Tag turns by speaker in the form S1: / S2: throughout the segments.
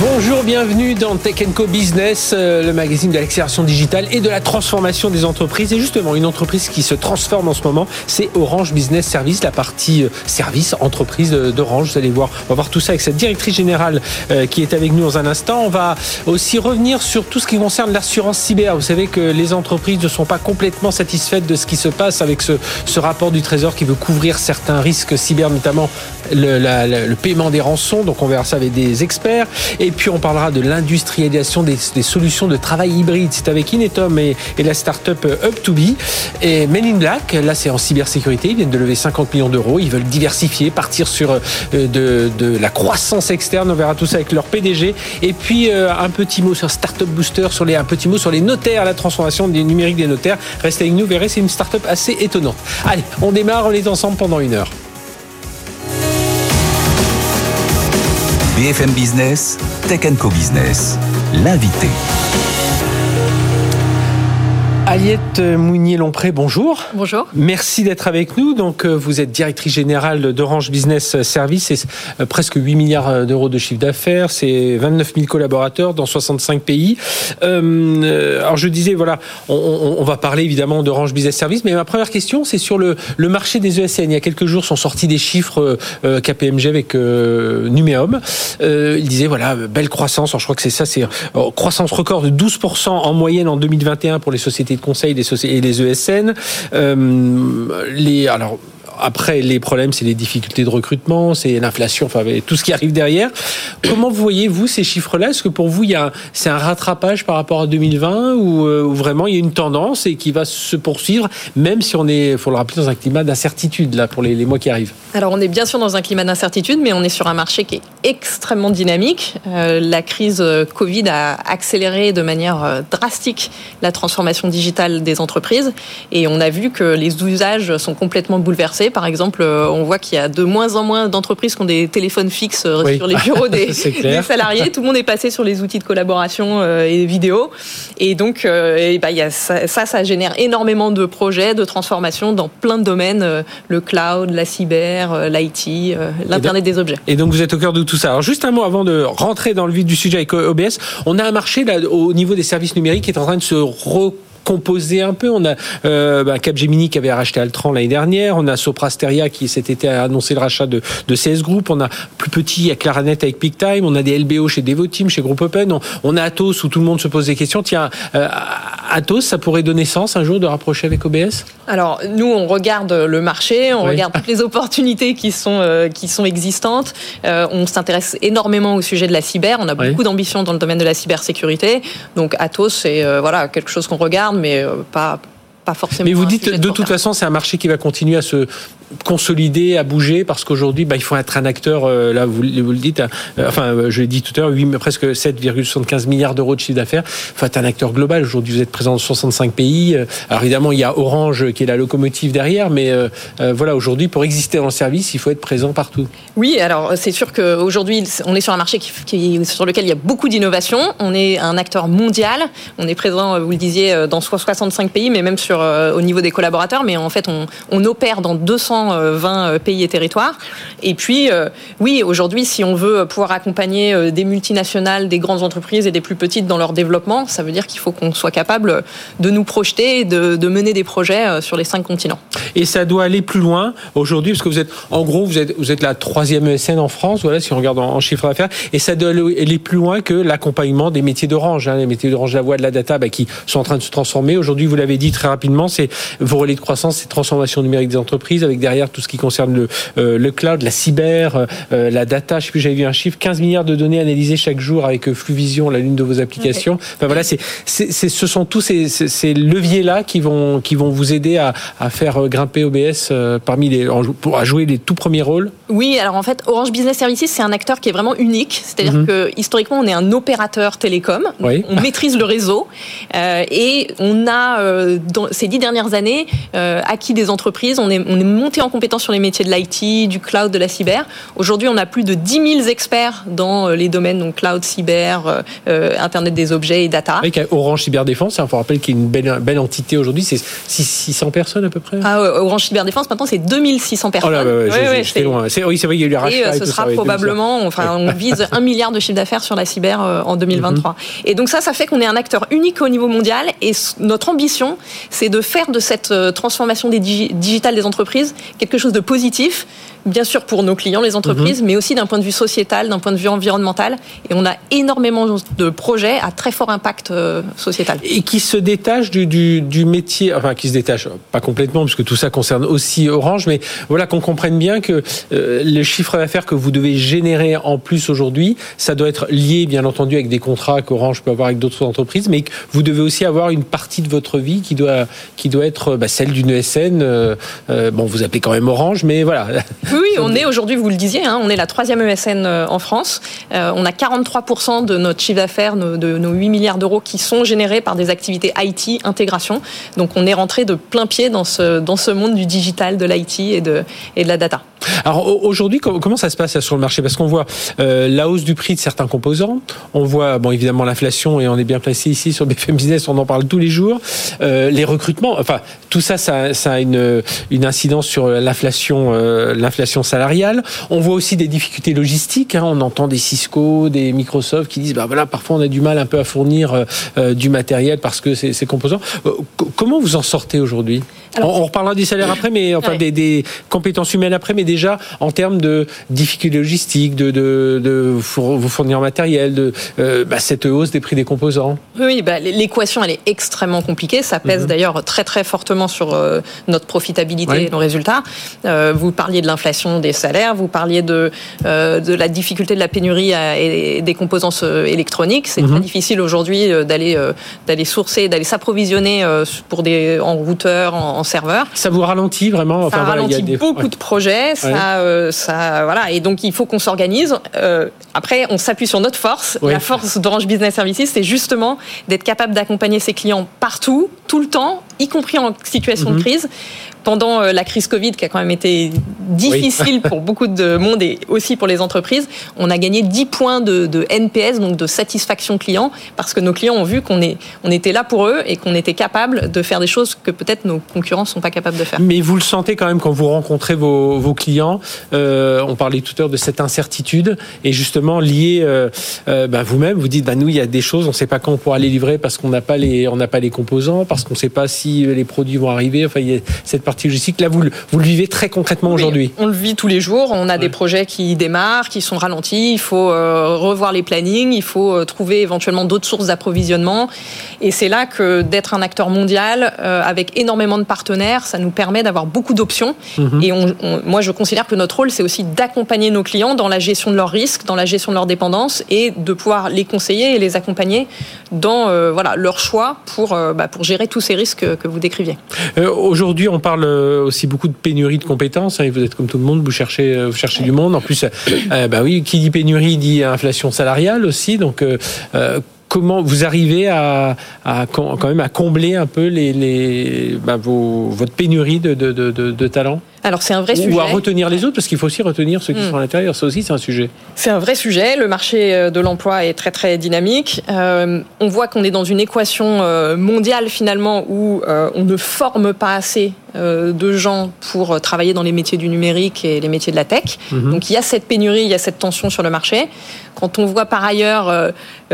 S1: Bonjour, bienvenue dans Tech Co Business, euh, le magazine de l'accélération digitale et de la transformation des entreprises. Et justement, une entreprise qui se transforme en ce moment, c'est Orange Business Service, la partie euh, service entreprise d'Orange. Vous allez voir, on va voir tout ça avec cette directrice générale euh, qui est avec nous dans un instant. On va aussi revenir sur tout ce qui concerne l'assurance cyber. Vous savez que les entreprises ne sont pas complètement satisfaites de ce qui se passe avec ce, ce rapport du Trésor qui veut couvrir certains risques cyber, notamment le, le paiement des rançons. Donc on verra ça avec des experts. Et puis on parlera de l'industrialisation des, solutions de travail hybride. C'est avec Inetom et, la start-up Up2Be. Et Men in Black, là c'est en cybersécurité, ils viennent de lever 50 millions d'euros. Ils veulent diversifier, partir sur euh, de, la croissance externe. On verra tout ça avec leur PDG. Et puis euh, un petit mot sur Startup Booster, un petit mot sur les notaires, la transformation des numériques des notaires. Restez avec nous, verrez, c'est une start-up assez étonnante. Allez, on démarre, on est ensemble pendant une heure.
S2: BFM Business, Tech Co Business, l'invité.
S1: Aliette Mounier-Lompré, bonjour.
S3: Bonjour.
S1: Merci d'être avec nous. Donc, euh, vous êtes directrice générale d'Orange Business Service. C'est euh, presque 8 milliards euh, d'euros de chiffre d'affaires. C'est 29 000 collaborateurs dans 65 pays. alors, je disais, voilà, on, va parler évidemment d'Orange Business Service. Mais ma première question, c'est sur le, marché des ESN. Il y a quelques jours sont sortis des chiffres KPMG avec Numéum. il disait, voilà, belle croissance. Alors, je crois que c'est ça, c'est croissance record de 12% en moyenne en 2021 pour les sociétés conseils des et les ESN. Euh, les, alors, après, les problèmes, c'est les difficultés de recrutement, c'est l'inflation, enfin tout ce qui arrive derrière. Comment vous voyez vous ces chiffres-là? Est-ce que pour vous, il c'est un rattrapage par rapport à 2020 euh, ou, vraiment il y a une tendance et qui va se poursuivre, même si on est, faut le rappeler, dans un climat d'incertitude là pour les, mois qui arrivent?
S3: Alors on est bien sûr dans un climat d'incertitude, mais on est sur un marché qui est extrêmement dynamique. Euh, la crise euh, Covid a accéléré de manière drastique la transformation digitale des entreprises et on a vu que les usages sont complètement bouleversés par exemple, euh, on voit qu'il y a de moins en moins d'entreprises qui ont des téléphones fixes euh, sur les bureaux des, salariés. Tout le monde est passé sur les outils de collaboration euh, et vidéo. Et donc, bah, y a ça, ça, génère énormément de projets, de transformation dans plein de domaines, le cloud, la cyber, l'IT, l'Internet des objets.
S1: Et donc, vous êtes au cœur de tout ça. Alors, juste un mot avant de rentrer dans le vif du sujet avec OBS. On a un marché là, au niveau des services numériques qui est en train de se composé un peu. On a euh, bah, Capgemini qui avait racheté Altran l'année dernière. On a Soprasteria qui cet été a annoncé le rachat de, de CS Group. On a plus petit à Claranet avec PeakTime. On a des LBO chez Devoteam, chez Group Open. On, a Atos où tout le monde se pose des questions. Tiens, euh, Atos, ça pourrait donner sens un jour de rapprocher avec OBS
S3: Alors nous, on regarde le marché, on regarde toutes les opportunités qui sont euh, qui sont existantes. Euh, on s'intéresse énormément au sujet de la cyber. On a beaucoup d'ambition dans le domaine de la cybersécurité. Donc Atos, c'est voilà quelque chose qu'on regarde mais euh, pas, pas forcément.
S1: Mais vous dites, de toute façon, c'est un marché qui va continuer à se consolider, à bouger, parce qu'aujourd'hui, bah, il faut être un acteur, euh, là, vous, le dites, euh, enfin, euh, je l'ai dit tout à l'heure, presque 7,75 milliards d'euros de chiffre d'affaires. Il faut être un acteur global. Aujourd'hui, vous êtes présent dans 65 pays. Alors, évidemment, il y a Orange qui est la locomotive derrière, mais voilà, aujourd'hui, pour exister dans le service, il faut être présent partout.
S3: Oui, alors, c'est sûr qu'aujourd'hui, on est sur un marché qui, sur lequel il y a beaucoup d'innovation. On est un acteur mondial. On est présent, vous le disiez, dans 65 pays, mais même sur, au niveau des collaborateurs. Mais en fait, on opère dans 200 20 euh, pays et territoires. Et puis, euh, oui, aujourd'hui, si on veut pouvoir accompagner euh, des multinationales, des grandes entreprises et des plus petites dans leur développement, ça veut dire qu'il faut qu'on soit capable de nous projeter et de, mener des projets sur les cinq continents.
S1: Et ça doit aller plus loin aujourd'hui, parce que vous êtes, en gros, vous êtes, la troisième ESN en France, voilà, si on regarde en, chiffre d'affaires, et ça doit aller plus loin que l'accompagnement des métiers d'Orange, hein, les métiers d'Orange, la voix, de la data, bah, qui sont en train de se transformer. Aujourd'hui, vous l'avez dit très rapidement, c'est vos relais de croissance, c'est transformation numérique des entreprises, avec derrière tout ce qui concerne le, euh, le cloud, la cyber, euh, euh, la data. Je sais plus, j'avais vu un chiffre 15 milliards de données analysées chaque jour avec Fluvision, la l'une de vos applications. Enfin voilà, c'est, ce sont tous ces, ces leviers-là qui vont, qui vont vous aider à, à faire grimper OBS parmi les, à jouer les tout premiers rôles.
S3: Oui, alors en fait, Orange Business Services, c'est un acteur qui est vraiment unique. C'est-à-dire mhm. que historiquement, on est un opérateur télécom. On maîtrise le réseau euh, et on a, euh, dans ces dix dernières années, euh, acquis des entreprises. On est, on est monté en compétence sur les métiers de l'IT, du cloud, de la cyber. Aujourd'hui, on a plus de 10 000 experts dans les domaines donc cloud, cyber, Internet des objets et data.
S1: Avec Orange Cyberdéfense, il faut rappeler qu'il y a une belle, belle entité aujourd'hui. C'est 600 personnes à peu près
S3: ah, Orange Cyberdéfense, maintenant, c'est 2600 personnes. Oh là,
S1: loin. Oui, c'est vrai, il y a eu les
S3: Et ce sera probablement, enfin, on vise un milliard de chiffre d'affaires sur la cyber en 2023. Mhm. Et donc ça, ça fait qu'on est un acteur unique au niveau mondial. Et notre ambition, c'est de faire de cette euh, transformation des digitale des entreprises quelque chose de positif bien sûr pour nos clients, les entreprises, mhm. mais aussi d'un point de vue sociétal, d'un point de vue environnemental. Et on a énormément de projets à très fort impact euh, sociétal.
S1: Et qui se détachent du, du, métier, enfin qui se détachent, pas complètement, puisque tout ça concerne aussi Orange, mais voilà qu'on comprenne bien que euh, le chiffre d'affaires que vous devez générer en plus aujourd'hui, ça doit être lié bien entendu avec des contrats qu'Orange peut avoir avec d'autres entreprises, mais vous devez aussi avoir une partie de votre vie qui doit, qui doit être bah, celle d'une ESN. Euh, bon, vous appelez quand même Orange, mais voilà.
S3: Oui, on est aujourd'hui, vous le disiez, hein, on est la troisième ESN euh, en France. Euh, on a 43% de notre chiffre d'affaires, de nos 8 milliards d'euros qui sont générés par des activités IT, intégration. Donc on est rentré de plein pied dans ce, dans ce monde du digital, de l'IT et de, et de la data.
S1: Alors aujourd'hui, comment ça se passe sur le marché? Parce qu'on voit euh, la hausse du prix de certains composants, on voit bon évidemment l'inflation et on est bien placé ici sur BFM Business, on en parle tous les jours. Euh, les recrutements, enfin tout ça, ça, ça a une, une incidence sur l'inflation, euh, l'inflation salariale. On voit aussi des difficultés logistiques. Hein. on entend des Cisco, des Microsoft qui disent bah voilà parfois on a du mal un peu à fournir du matériel parce que ces, ces composants. comment vous en sortez aujourd'hui? On, reparlera des salaires après, mais enfin des, des, compétences humaines après, mais déjà en termes de difficultés logistiques, de, de, de vous fournir matériel, de euh, bah, cette hausse des prix des composants.
S3: Oui, bah, l'équation elle est extrêmement compliquée. Ça pèse mhm. d'ailleurs très très fortement sur euh, notre profitabilité et nos résultats. Euh, vous parliez de l'inflation des salaires, vous parliez de de la difficulté de la pénurie et des composants électroniques. C'est très mhm. difficile aujourd'hui d'aller d'aller sourcer, d'aller s'approvisionner pour des en routeurs, en serveur.
S1: Ça vous ralentit vraiment?
S3: Ça ralentit beaucoup de projets. Ça, euh, ça, voilà. Et donc, il faut qu'on s'organise. Euh, après, on s'appuie sur notre force. La force d'Orange Business Services, c'est justement d'être capable d'accompagner ses clients partout, tout le temps, y compris en situation de mhm. crise pendant euh, la crise Covid, qui a quand même été difficile pour beaucoup de monde et aussi pour les entreprises, on a gagné 10 points de, NPS, donc de satisfaction client, parce que nos clients ont vu qu'on on était là pour eux et qu'on était capable de faire des choses que peut-être nos concurrents ne sont pas capables de faire.
S1: Mais vous le sentez quand même quand vous rencontrez vos, clients. Euh, on parlait tout à l'heure de cette incertitude et justement lié euh, bah, vous-même, vous dites bah, nous il y a des choses, on ne sait pas quand on pourra les livrer parce qu'on n'a pas les on pas les composants, parce qu'on ne sait pas si les produits vont arriver. Enfin, il y a cette partie logistique. Là, vous, vous le vivez très concrètement aujourd'hui.
S3: On le vit tous les jours. On a des projets qui démarrent, qui sont ralentis. Il faut euh, revoir les plannings. Il faut euh, trouver éventuellement d'autres sources d'approvisionnement. Et c'est là que d'être un acteur mondial euh, avec énormément de partenaires, ça nous permet d'avoir beaucoup d'options. Mhm. Et moi, je considère que notre rôle, c'est aussi d'accompagner nos clients dans la gestion de leurs risques, dans la gestion de leurs dépendances et de pouvoir les conseiller et les accompagner dans voilà leur choix pour bah, pour gérer tous ces risques que vous décriviez.
S1: Aujourd'hui, on parle aussi beaucoup de pénurie de compétences. Hein, vous êtes comme tout le monde, vous cherchez, euh, vous cherchez du monde. En plus, euh, bah oui, qui dit pénurie dit inflation salariale aussi. Donc, euh, comment vous arrivez à, quand même à combler un peu les, bah, votre pénurie de, de, de talents?
S3: Alors c'est un vrai
S1: sujet.
S3: Ou
S1: à retenir les autres, parce qu'il faut aussi retenir ceux qui hmm. sont à l'intérieur. Ça aussi, c'est un sujet.
S3: C'est un vrai sujet. Le marché euh, de l'emploi est très très dynamique. Euh, on voit qu'on est dans une équation euh, mondiale finalement où on ne forme pas assez de gens pour travailler dans les métiers du numérique et les métiers de la tech. Mhm. Donc il y a cette pénurie, il y a cette tension sur le marché. Quand on voit par ailleurs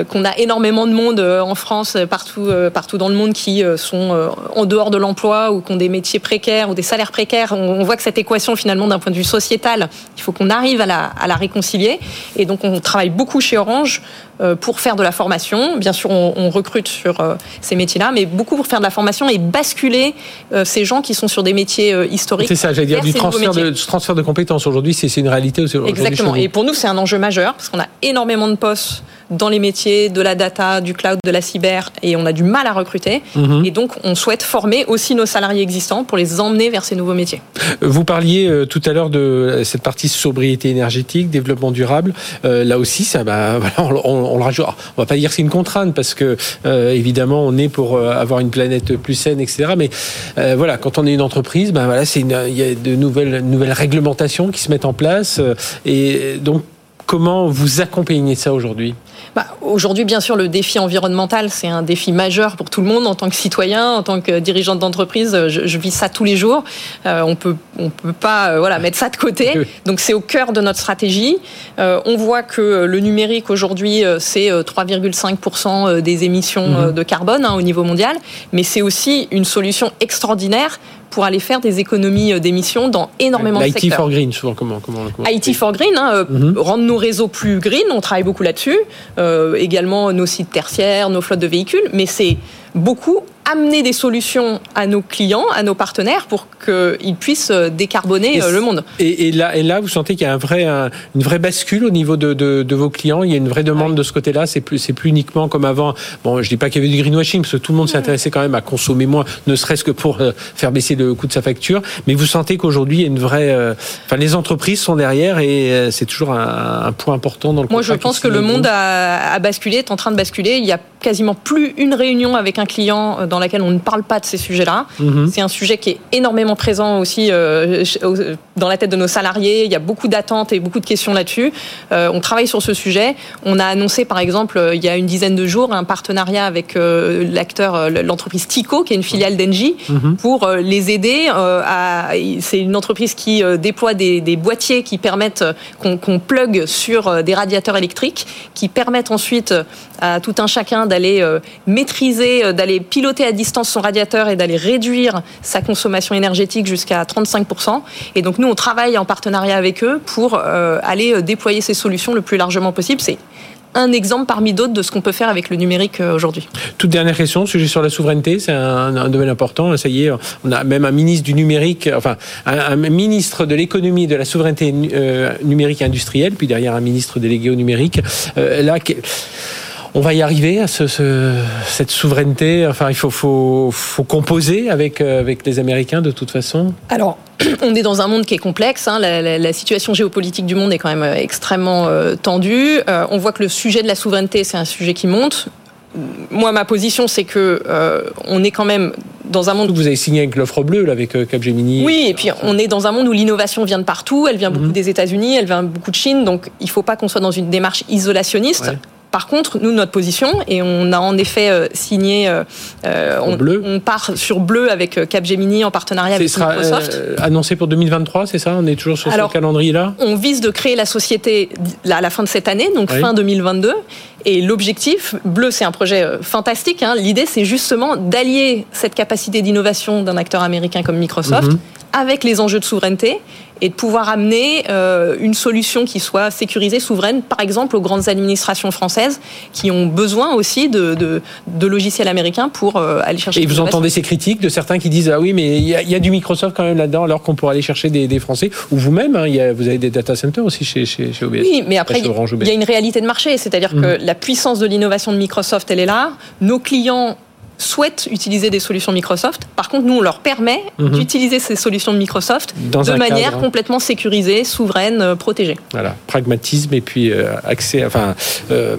S3: qu'on a énormément de monde en France, partout, partout dans le monde, qui sont en dehors de l'emploi ou qui ont des métiers précaires ou des salaires précaires, on voit que cette équation, finalement, d'un point de vue sociétal, il faut qu'on arrive à la, à la, réconcilier. Et donc, on travaille beaucoup chez Orange euh, pour faire de la formation. Bien sûr, on, recrute sur euh, ces métiers-là, mais beaucoup pour faire de la formation et basculer euh, ces gens qui sont sur des métiers historiques.
S1: C'est ça, j'allais dire, du transfert de, transfert de compétences. Aujourd'hui, c'est une réalité.
S3: Exactement. Et pour nous, c'est un enjeu majeur, parce qu'on a énormément de postes dans les métiers de la data, du cloud, de la cyber, et on a du mal à recruter. Mhm. Et donc, on souhaite former aussi nos salariés existants pour les emmener vers ces nouveaux métiers.
S1: Vous parliez euh, tout à l'heure de cette partie sobriété énergétique, développement durable. Euh, là aussi, ça, bah, voilà, on, le rajoute. on va pas dire que c'est une contrainte parce que euh, évidemment, on est pour avoir une planète plus saine, etc. Mais voilà, quand on est une entreprise, ben voilà, c'est il y a de nouvelles nouvelles réglementations qui se mettent en place et donc comment vous accompagnez ça aujourd'hui?
S3: Bah, Aujourd'hui, bien sûr, le défi environnemental, c'est un défi majeur pour tout le monde en tant que citoyen, en tant que dirigeante d'entreprise. Je, vis ça tous les jours. Euh, on peut, on peut pas, euh, voilà, mettre ça de côté. Donc, c'est au cœur de notre stratégie. Euh, on voit que le numérique aujourd'hui, c'est 3,5% des émissions mhm. de carbone hein, au niveau mondial, mais c'est aussi une solution extraordinaire pour aller faire des économies euh, d'émissions dans énormément de secteurs.
S1: IT for Green, souvent, comment, comment,
S3: IT for Green, hein, euh, mhm. rendre nos réseaux plus green, on travaille beaucoup là-dessus. Euh, également nos sites tertiaires, nos flottes de véhicules, mais c'est beaucoup amener des solutions à nos clients, à nos partenaires pour qu'ils puissent euh, décarboner euh, le monde.
S1: Et, là, et là, vous sentez qu'il y a un vrai, une vraie bascule au niveau de, de, vos clients? Il y a une vraie demande de ce côté-là? C'est plus, c'est plus uniquement comme avant? Bon, je dis pas qu'il y avait du greenwashing parce que tout le monde s'intéressait quand même à consommer moins, ne serait-ce que pour euh, faire baisser le coût de sa facture. Mais vous sentez qu'aujourd'hui, il y a une vraie, enfin, les entreprises sont derrière et c'est toujours un, point important dans le.
S3: Moi, je pense que le monde a, a basculé, est en train de basculer. Il y a quasiment plus une réunion avec un client dans dans laquelle on ne parle pas de ces sujets-là. Mhm. C'est un sujet qui est énormément présent aussi euh, dans la tête de nos salariés. Il y a beaucoup d'attentes et beaucoup de questions là-dessus. Euh, on travaille sur ce sujet. On a annoncé, par exemple, euh, il y a une dizaine de jours, un partenariat avec l'acteur, l'entreprise Tico, qui est une filiale d'Engie, mhm. pour les aider. à, c'est une entreprise qui déploie des, boîtiers qui permettent qu'on, qu'on plug sur des radiateurs électriques, qui permettent ensuite à tout un chacun d'aller maîtriser, d'aller piloter à distance son radiateur et d'aller réduire sa consommation énergétique jusqu'à 35%. Et donc nous, on travaille en partenariat avec eux pour euh, aller euh, déployer ces solutions le plus largement possible. C'est un exemple parmi d'autres de ce qu'on peut faire avec le numérique euh, aujourd'hui.
S1: Toute dernière question, sujet sur la souveraineté, c'est un, domaine important. Ça y est, on a même un ministre du numérique, enfin un, ministre de l'économie et de la souveraineté numérique industrielle, puis derrière un ministre délégué au numérique. là, on va y arriver à cette souveraineté. Enfin, il faut, faut, composer avec, euh, avec les Américains de toute façon.
S3: Alors, on est dans un monde qui est complexe. Hein. La, situation géopolitique du monde est quand même euh, extrêmement euh, tendue. on voit que le sujet de la souveraineté, c'est un sujet qui monte. Moi, ma position, c'est que on est quand même dans un monde.
S1: Vous avez signé avec l'offre bleue, avec Capgemini.
S3: Oui, et puis on est dans un monde où l'innovation vient de partout. Elle vient beaucoup mhm. des États-Unis, elle vient beaucoup de Chine. Donc, il ne faut pas qu'on soit dans une démarche isolationniste. Par contre, nous, notre position, et on a en effet euh, signé, euh, euh, on, part sur bleu avec Capgemini en partenariat avec sera, Microsoft.
S1: annoncé pour 2023, c'est ça? On est toujours sur ce calendrier-là?
S3: On vise de créer la société à la fin de cette année, donc fin 2022. Et l'objectif, bleu, c'est un projet fantastique. Hein. L'idée, c'est justement d'allier cette capacité d'innovation d'un acteur américain comme Microsoft mhm. avec les enjeux de souveraineté et de pouvoir amener euh, une solution qui soit sécurisée, souveraine, par exemple aux grandes administrations françaises qui ont besoin aussi de, de, logiciels américains pour euh, aller chercher.
S1: Et vous entendez ces critiques de certains qui disent ah oui mais il y, a du Microsoft quand même là-dedans alors qu'on pourrait aller chercher des, des Français ou vous-même hein, vous avez des data centers aussi chez, chez, chez OBS.
S3: Oui mais après il y, a une réalité de marché c'est-à-dire mmh. que la puissance de l'innovation de Microsoft elle est là nos clients souhaitent utiliser des solutions Microsoft. Par contre, nous, on leur permet mhm. d'utiliser ces solutions de Microsoft de manière hein. complètement sécurisée, souveraine, euh, protégée.
S1: Voilà, pragmatisme et puis euh, accès, enfin, euh,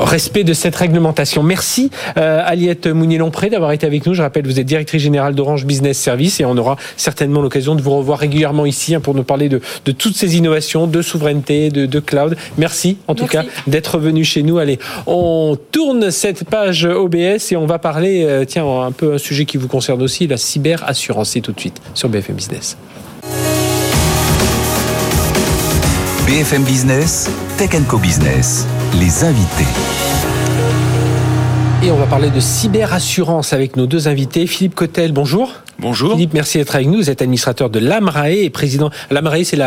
S1: respect de cette réglementation. Merci Aliette Mounier-Lompré d'avoir été avec nous. Je rappelle, vous êtes directrice générale d'Orange Business Service et on aura certainement l'occasion de vous revoir régulièrement ici hein, pour nous parler de, de, toutes ces innovations, de souveraineté, de, de cloud. Merci en tout cas d'être venu chez nous. Allez, on tourne cette page OBS et on va parler parler, euh, tiens, un peu un sujet qui vous concerne aussi, la cyberassurance. C'est tout de suite sur BFM Business.
S2: BFM Business, Tech Co Business, les invités.
S1: Et on va parler de cyberassurance avec nos deux invités. Philippe Cotel, bonjour.
S4: Bonjour.
S1: Philippe, merci d'être avec nous. Vous êtes administrateur de l'AMRAE et président. L'AMRAE, c'est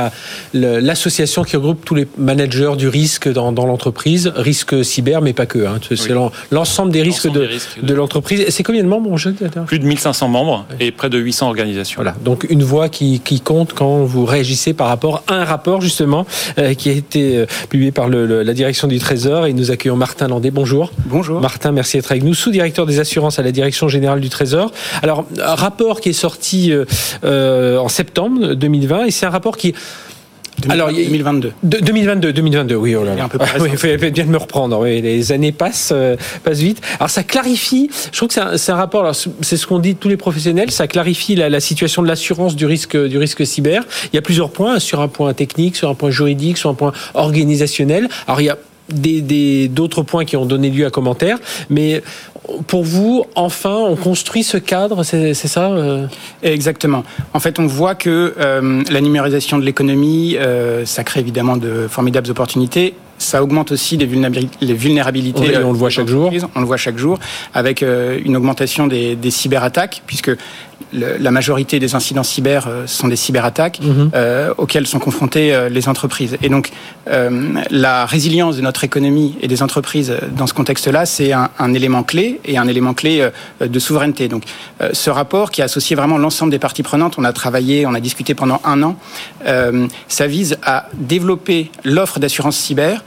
S1: l'association la, qui regroupe tous les managers du risque dans, dans l'entreprise, risque cyber, mais pas que. Hein. C'est l'ensemble des risques de, de, l'entreprise. C'est combien de membres, mon jeu
S4: Plus de 1500 membres et près de 800 organisations.
S1: Voilà, donc une voix qui, qui compte quand vous réagissez par rapport à un rapport, justement, euh, qui a été euh, publié par le, la direction du Trésor. Et nous accueillons Martin Landé. Bonjour.
S5: Bonjour.
S1: Martin, merci d'être avec nous, sous-directeur des assurances à la direction générale du Trésor. Alors, un rapport qui est sorti euh, euh en septembre 2020 et c'est un rapport qui
S5: alors, 2022.
S1: 2022, 2022, oui, oh là là. Un peu ah, oui, il faut bien me reprendre. Oui, les années passent, euh, passent vite. Alors, ça clarifie. Je trouve que c'est un, un, rapport. C'est ce qu'on dit tous les professionnels. Ça clarifie la, la situation de l'assurance du risque, du risque cyber. Il y a plusieurs points sur un point technique, sur un point juridique, sur un point organisationnel. Alors, il y a d'autres des, points qui ont donné lieu à commentaires, mais pour vous, enfin, on construit ce cadre, c'est ça euh?
S5: Exactement. En fait, on voit que euh, la numérisation de l'économie, euh, ça crée évidemment de formidables opportunités ça augmente aussi les vulnérabilités.
S1: on le voit chaque jour.
S5: On le voit chaque jour avec une augmentation des, des cyberattaques, puisque la majorité des incidents cyber euh, sont des cyberattaques mhm. euh, auxquelles sont confrontées euh, les entreprises. Et donc, la résilience de notre économie et des entreprises dans ce contexte-là, c'est un, un, élément clé et un élément clé de souveraineté. Donc, ce rapport qui a associé vraiment l'ensemble des parties prenantes, on a travaillé, on a discuté pendant un an, ça vise à développer l'offre d'assurance cyber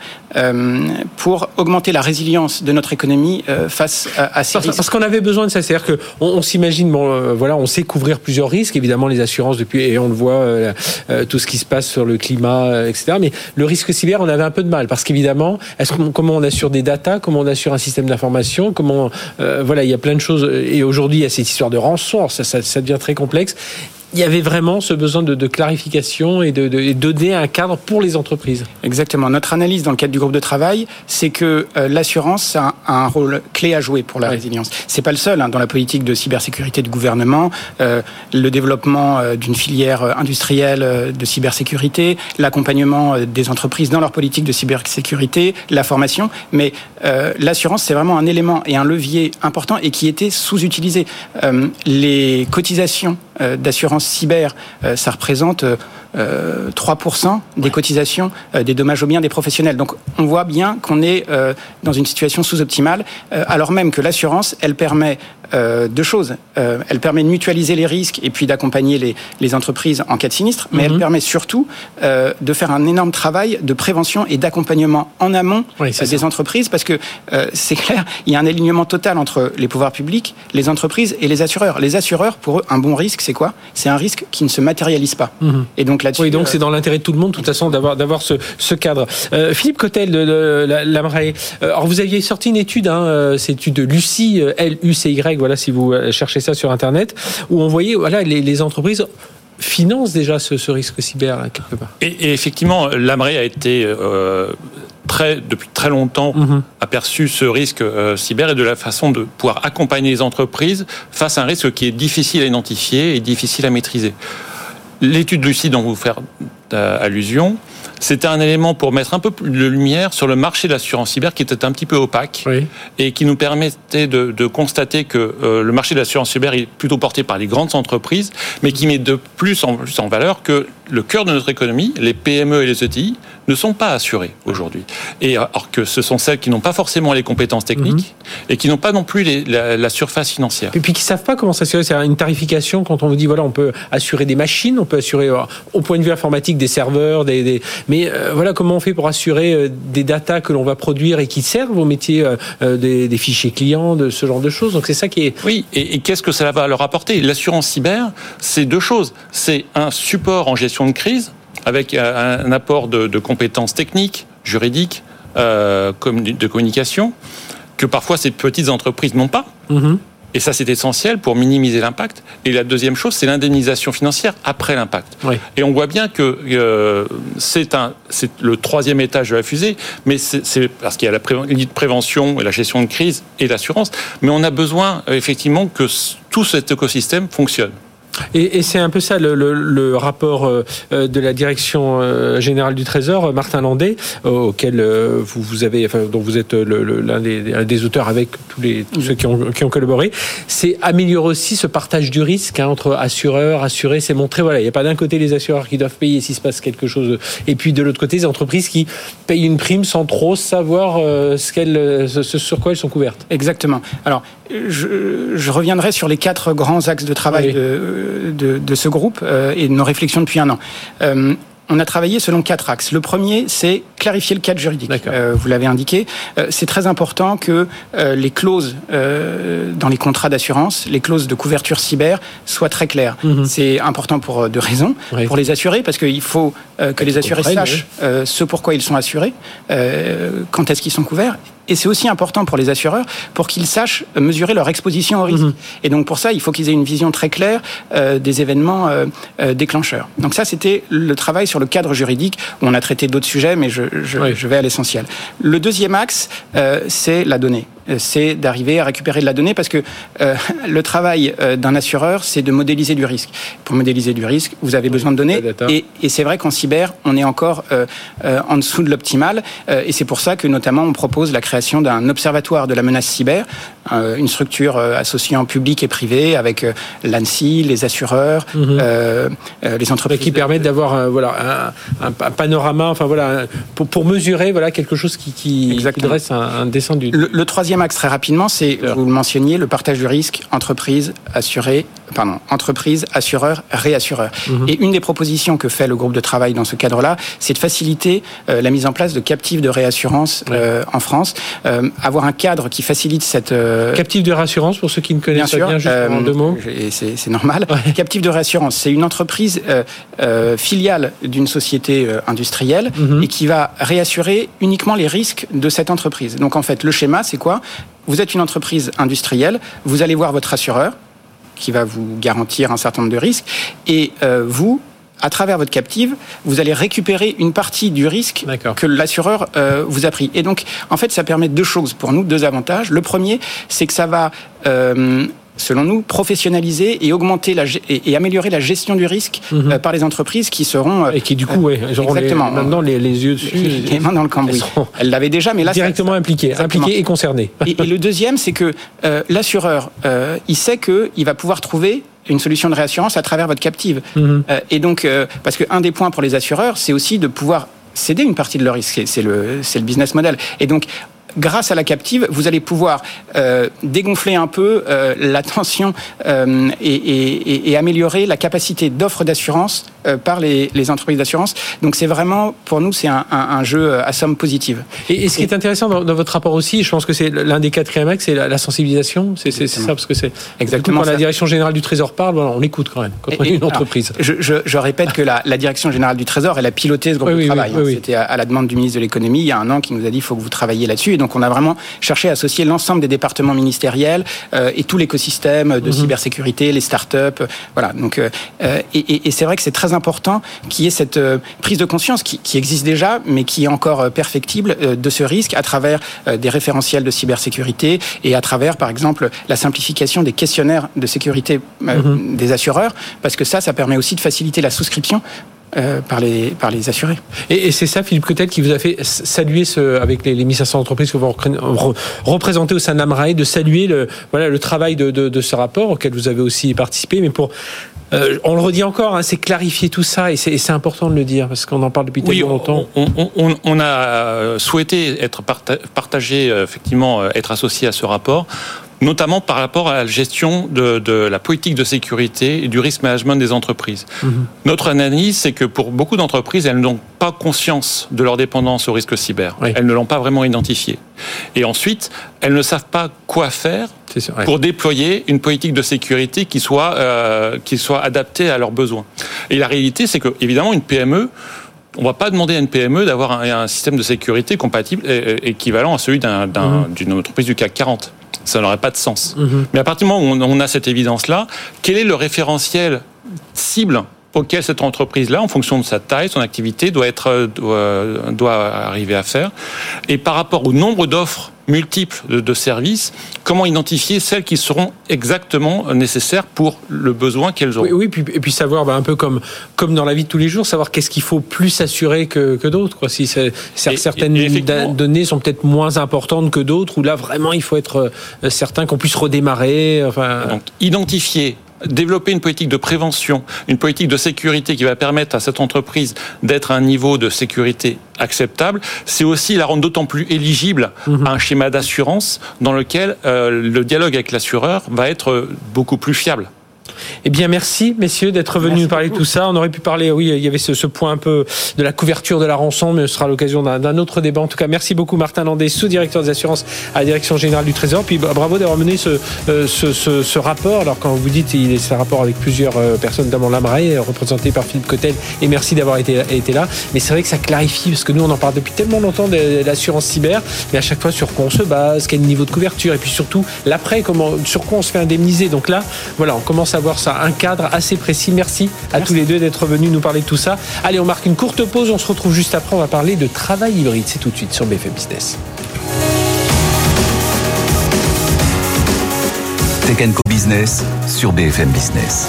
S5: pour augmenter la résilience de notre économie face à, ces
S1: parce,
S5: risques.
S1: Parce qu'on avait besoin de ça, c'est-à-dire qu'on on, s'imagine, bon, voilà, on sait couvrir plusieurs risques, évidemment les assurances depuis, et on le voit, euh, euh, tout ce qui se passe sur le climat, euh, etc. Mais le risque cyber, on avait un peu de mal, parce qu'évidemment, est-ce comment on assure des datas, comment on assure un système d'information, comment, voilà, il y a plein de choses. Et aujourd'hui, il y a cette histoire de rançon, ça, ça, ça devient très complexe il y avait vraiment ce besoin de, clarification et de, de, donner un cadre pour les entreprises.
S5: Exactement. Notre analyse dans le cadre du groupe de travail, c'est que euh, l'assurance a, un rôle clé à jouer pour la résilience. C'est pas le seul hein, dans la politique de cybersécurité du gouvernement. Euh, le développement euh, d'une filière industrielle de cybersécurité, l'accompagnement des entreprises dans leur politique de cybersécurité, la formation. Mais l'assurance, c'est vraiment un élément et un levier important et qui était sous-utilisé. les cotisations d'assurance cyber, euh, ça représente 3% euh, des cotisations euh, des dommages aux biens des professionnels. Donc on voit bien qu'on est dans une situation sous-optimale, alors même que l'assurance, elle permet euh, deux choses. Euh, elle permet de mutualiser les risques et puis d'accompagner les, les, entreprises en cas de sinistre, mais elle mhm. permet surtout euh, de faire un énorme travail de prévention et d'accompagnement en amont euh, des entreprises, parce que c'est clair, il y a un alignement total entre les pouvoirs publics, les entreprises et les assureurs. Les assureurs, pour eux, un bon risque, c'est quoi? C'est un risque qui ne se matérialise pas.
S1: Mhm. Et donc là-dessus. Oui, donc c'est dans l'intérêt de tout le monde, de toute façon, d'avoir d'avoir ce, ce cadre. Philippe Cotel de, de, l'AMRAE, alors vous aviez sorti une étude, hein, cette étude de Lucie, L-U-C-Y, voilà, si vous euh, cherchez ça sur Internet, où on voyait, voilà, les, entreprises financent déjà ce, risque cyber quelque part.
S4: Et, effectivement, l'AMRE a été euh, très, depuis très longtemps mhm. aperçu ce risque euh, cyber et de la façon de pouvoir accompagner les entreprises face à un risque qui est difficile à identifier et difficile à maîtriser. L'étude Lucie dont vous faites allusion, c'était un élément pour mettre un peu plus de lumière sur le marché de l'assurance cyber qui était un petit peu opaque et qui nous permettait de, constater que euh, le marché de l'assurance cyber est plutôt porté par les grandes entreprises, mais qui met de plus en plus en valeur que le cœur de notre économie, les PME et les ETI, ne sont pas assurées aujourd'hui. Et alors que ce sont celles qui n'ont pas forcément les compétences techniques mhm. et qui n'ont pas non plus la, surface financière.
S1: Et puis qui savent pas comment s'assurer. C'est une tarification quand on vous dit voilà, on peut assurer des machines, on peut assurer euh, au point de vue informatique des serveurs, des, mais euh, voilà comment on fait pour assurer euh, des datas que l'on va produire et qui servent au métier des, fichiers clients, de ce genre de choses. Donc c'est ça qui est.
S4: Oui. Et, et qu'est-ce que ça va leur apporter? L'assurance cyber, c'est deux choses. C'est un support en gestion de crise avec un apport de, compétences techniques, juridiques, euh, de communication, que parfois ces petites entreprises n'ont pas. Mm-hmm. Et ça, c'est essentiel pour minimiser l'impact. Et la deuxième chose, c'est l'indemnisation financière après l'impact. Et on voit bien que euh, c'est le troisième étage de la fusée, mais c'est parce qu'il y a la prévention et la gestion de crise et l'assurance. Mais on a besoin effectivement que tout cet écosystème fonctionne.
S1: Et, c'est un peu ça le, rapport de la direction générale du Trésor, Martin Landais, auquel vous, vous avez, enfin, dont vous êtes l'un des, auteurs avec tous, les, ceux qui ont, collaboré, c'est améliorer aussi ce partage du risque hein, entre assureurs, assurés. C'est montrer, voilà, il n'y a pas d'un côté les assureurs qui doivent payer s'il se passe quelque chose, et puis de l'autre côté les entreprises qui payent une prime sans trop savoir sur quoi elles sont couvertes.
S5: Exactement. Alors, je, reviendrai sur les quatre grands axes de travail de, de, ce groupe euh, et de nos réflexions depuis un an. Euh, on a travaillé selon quatre axes. Le premier, c'est clarifier le cadre juridique. Euh, vous l'avez indiqué. Euh, c'est très important que euh, les clauses dans les contrats d'assurance, les clauses de couverture cyber, soient très claires. Mhm. C'est important pour deux raisons. Pour les assurés, parce qu'il faut que les assurés sachent ce pourquoi ils sont assurés, quand est-ce qu'ils sont couverts, et c'est aussi important pour les assureurs pour qu'ils sachent mesurer leur exposition au risque. Mhm. Et donc pour ça, il faut qu'ils aient une vision très claire euh, des événements euh, euh, déclencheurs. Donc ça, c'était le travail sur le cadre juridique. On a traité d'autres sujets, mais je, je, je vais à l'essentiel. Le deuxième axe, c'est la donnée c'est d'arriver à récupérer de la donnée parce que euh, le travail euh, d'un assureur, c'est de modéliser du risque. Pour modéliser du risque, vous avez besoin de données. Et, et c'est vrai qu'en cyber, on est encore euh, en dessous de l'optimal. et c'est pour ça que notamment on propose la création d'un observatoire de la menace cyber, une structure associant public et privé avec l'ANSI, les assureurs, mhm. les entreprises.
S1: Qui permettent d'avoir voilà, un, un, panorama, enfin voilà, pour, pour mesurer voilà, quelque chose qui, qui, dresse un, un dessin du...
S5: le troisième axe très rapidement, c'est, vous le mentionniez, le partage du risque entreprise, assuré, pardon, entreprise, assureur, réassureur. Mhm. Et une des propositions que fait le groupe de travail dans ce cadre-là, c'est de faciliter euh, la mise en place de captifs de réassurance euh, en France, euh, avoir un cadre qui facilite cette
S1: captif de réassurance pour ceux qui ne connaissent pas bien, juste en deux mots.
S5: C'est normal. Captif de réassurance, c'est une entreprise filiale d'une société industrielle mhm. et qui va réassurer uniquement les risques de cette entreprise. Donc en fait, le schéma, c'est quoi? Vous êtes une entreprise industrielle, vous allez voir votre assureur qui va vous garantir un certain nombre de risques, et euh, vous, à travers votre captive, vous allez récupérer une partie du risque que l'assureur euh, vous a pris. Et donc, en fait, ça permet deux choses pour nous, deux avantages. Le premier, c'est que ça va euh, selon nous, professionnaliser et augmenter la, et, améliorer la gestion du risque mhm. euh, par les entreprises qui seront...
S1: Euh, et qui, du coup, ouais, exactement, maintenant les, les, yeux dessus.
S5: Les mains dans le cambouis. Elle l'avait déjà, mais là...
S1: Directement impliquée, impliquée et concernée.
S5: Et, le deuxième, c'est que euh, l'assureur, il sait qu'il va pouvoir trouver une solution de réassurance à travers votre captive. Mhm. et donc, parce qu'un des points pour les assureurs, c'est aussi de pouvoir céder une partie de leur risque. C'est le, le business model. Et donc, grâce à la captive, vous allez pouvoir euh, dégonfler un peu euh, la tension euh, et, et, améliorer la capacité d'offre d'assurance par les, les entreprises d'assurance. Donc c'est vraiment, pour nous, c'est un, un, un, jeu à somme positive.
S1: Et, et ce qui est intéressant dans, dans, votre rapport aussi, je pense que c'est l'un des quatrièmes axes, c'est la, la, sensibilisation. C'est ça, parce que c'est exactement quand la direction générale du Trésor parle, voilà, on écoute quand même quand on est une entreprise.
S5: je, je, je, répète que la, la, direction générale du Trésor, elle a piloté ce groupe de travail. Hein. C'était à, à, la demande du ministre de l'économie il y a un an qui nous a dit il faut que vous travailliez là-dessus. Donc on a vraiment cherché à associer l'ensemble des départements ministériels euh, et tout l'écosystème de mhm. cybersécurité, les startups, euh, voilà. Donc euh, et, et, c'est vrai que c'est très important qu'il y ait cette prise de conscience qui, qui, existe déjà, mais qui est encore perfectible de ce risque à travers des référentiels de cybersécurité et à travers, par exemple, la simplification des questionnaires de sécurité mhm. des assureurs, parce que ça, ça permet aussi de faciliter la souscription euh, par, les, par les assurés.
S1: Et, c'est ça, Philippe Cotel, qui vous a fait saluer ce, avec les, les 1500 entreprises que vous représentez au sein de l'AMRAE, de saluer le, voilà, le travail de, de, ce rapport auquel vous avez aussi participé. Mais pour. Euh, on le redit encore, hein, c'est clarifier tout ça et c'est important de le dire parce qu'on en parle depuis tellement longtemps.
S4: On, on, on, a souhaité être partagé, effectivement, être associé à ce rapport notamment par rapport à la gestion de, de, la politique de sécurité et du risk management des entreprises. Mhm. Notre analyse, c'est que pour beaucoup d'entreprises, elles n'ont pas conscience de leur dépendance au risque cyber. Elles ne l'ont pas vraiment identifié. Et ensuite, elles ne savent pas quoi faire pour déployer une politique de sécurité qui soit, euh, qui soit adaptée à leurs besoins. Et la réalité, c'est que, évidemment, une PME, on ne va pas demander à une PME d'avoir un, un, système de sécurité compatible, équivalent à celui mhm. d'une un, entreprise du CAC 40 ça n'aurait pas de sens. Mhm. Mais à partir du moment où on a cette évidence-là, quel est le référentiel cible auquel cette entreprise-là, en fonction de sa taille, son activité, doit être doit, doit arriver à faire. Et par rapport au nombre d'offres multiples de, services, comment identifier celles qui seront exactement nécessaires pour le besoin qu'elles ont.
S1: Oui, puis, et puis savoir, bah, un peu comme, comme dans la vie de tous les jours, savoir qu'est-ce qu'il faut plus s'assurer que, que d'autres. Si certaines données sont peut-être moins importantes que d'autres, où là vraiment il faut être euh, certain qu'on puisse redémarrer. Enfin...
S4: Donc, identifier développer une politique de prévention, une politique de sécurité qui va permettre à cette entreprise d'être à un niveau de sécurité acceptable, c'est aussi la rendre d'autant plus éligible mhm. à un schéma d'assurance dans lequel euh, le dialogue avec l'assureur va être beaucoup plus fiable.
S1: Eh bien, merci, messieurs, d'être venus nous parler de tout ça. On aurait pu parler, oui, il y avait ce, point un peu de la couverture de la rançon, mais ce sera l'occasion d'un autre débat. En tout cas, merci beaucoup, Martin Landais, sous-directeur des assurances à la Direction Générale du Trésor. Puis bravo d'avoir mené ce, euh, ce, rapport. Alors, quand vous dites, il est un rapport avec plusieurs euh, personnes, notamment Lamray, représenté par Philippe Cotel, et merci d'avoir été, été là. Mais c'est vrai que ça clarifie, parce que nous, on en parle depuis tellement longtemps de, l'assurance cyber, mais à chaque fois, sur quoi on se base, quel niveau de couverture, et puis surtout, l'après, comment, sur quoi on se fait indemniser. Donc là, voilà, on commence à voir ça, un cadre assez précis. Merci à tous les deux d'être venus nous parler de tout ça. Allez, on marque une courte pause, on se retrouve juste après, on va parler de travail hybride. C'est tout de suite sur BFM Business.
S2: Tech Business sur BFM Business.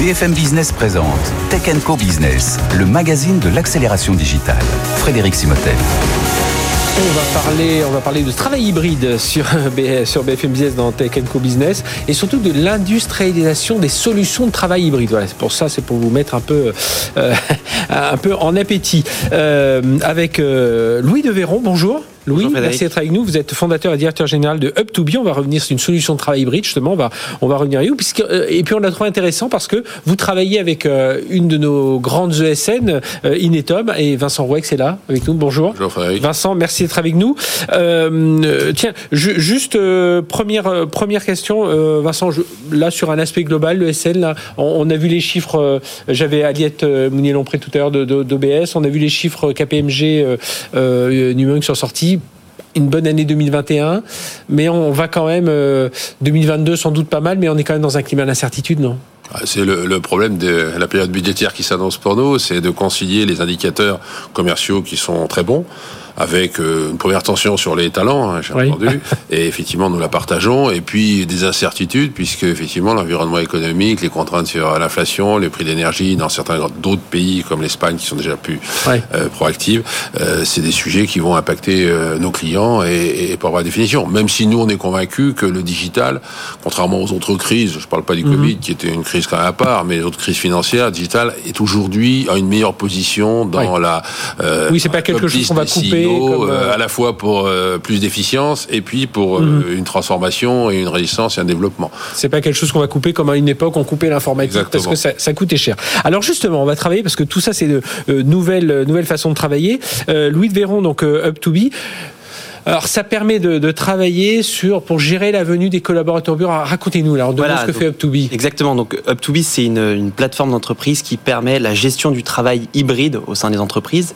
S2: BFM Business présente Tech Co Business, le magazine de l'accélération digitale. Frédéric Simotel.
S1: On va parler, de travail hybride sur, sur BFM Business dans Tech Co Business et surtout de l'industrialisation des solutions de travail hybride. Voilà, pour ça, c'est pour vous mettre un peu, euh, en appétit. Euh, avec euh, Louis de Véron, bonjour. Louis, merci d'être avec nous. Vous êtes fondateur et directeur général de Up2B. On va revenir sur une solution de travail hybride, justement. On va, on va revenir avec vous. Puisque, euh, et puis, on l'a trouvé intéressant parce que vous travaillez avec euh, une de nos grandes ESN, euh, Inetom, et Vincent Rouex est là avec nous. Bonjour.
S6: Bonjour, Frédéric.
S1: Vincent, merci d'être avec nous. tiens, juste, première, première question, Vincent, là, sur un aspect global, l'ESN, là, on, a vu les chiffres, j'avais Aliette Mounier-Lompré tout à l'heure d'OBS, on a vu les chiffres KPMG numériques qui sont sortis une bonne année 2021, mais on va quand même 2022 euh, sans doute pas mal, mais on est quand même dans un climat d'incertitude, non?
S6: Ah, c'est le, problème de la période budgétaire qui s'annonce pour nous, c'est de concilier les indicateurs commerciaux qui sont très bons avec euh, une première tension sur les talents, hein, j'ai entendu, et effectivement nous la partageons, et puis des incertitudes, puisque effectivement l'environnement économique, les contraintes sur l'inflation, les prix d'énergie dans certains d'autres pays comme l'Espagne qui sont déjà plus euh, proactives, euh, c'est des sujets qui vont impacter nos clients et, et par définition. Même si nous on est convaincus que le digital, contrairement aux autres crises, je parle pas du mhm. Covid qui était une crise quand même à part, mais les autres crises financières, digital est aujourd'hui à une meilleure position dans la.
S1: oui, c'est pas quelque chose qu'on va couper
S6: euh, euh, à la fois pour euh, plus d'efficience et puis pour mhm. une transformation et une résistance et un développement.
S1: C'est pas quelque chose qu'on va couper comme à une époque on coupait l'informatique parce que ça, ça, coûtait cher. Alors justement, on va travailler parce que tout ça c'est de nouvelles nouvelles façons de travailler. Louis de Véron donc Up to Be alors ça permet de, de, travailler sur pour gérer la venue des collaborateurs au bureau. Racontez-nous là, voilà, ce que fait Up2B.
S7: Exactement. Donc Up2B c'est une, une plateforme d'entreprise qui permet la gestion du travail hybride au sein des entreprises.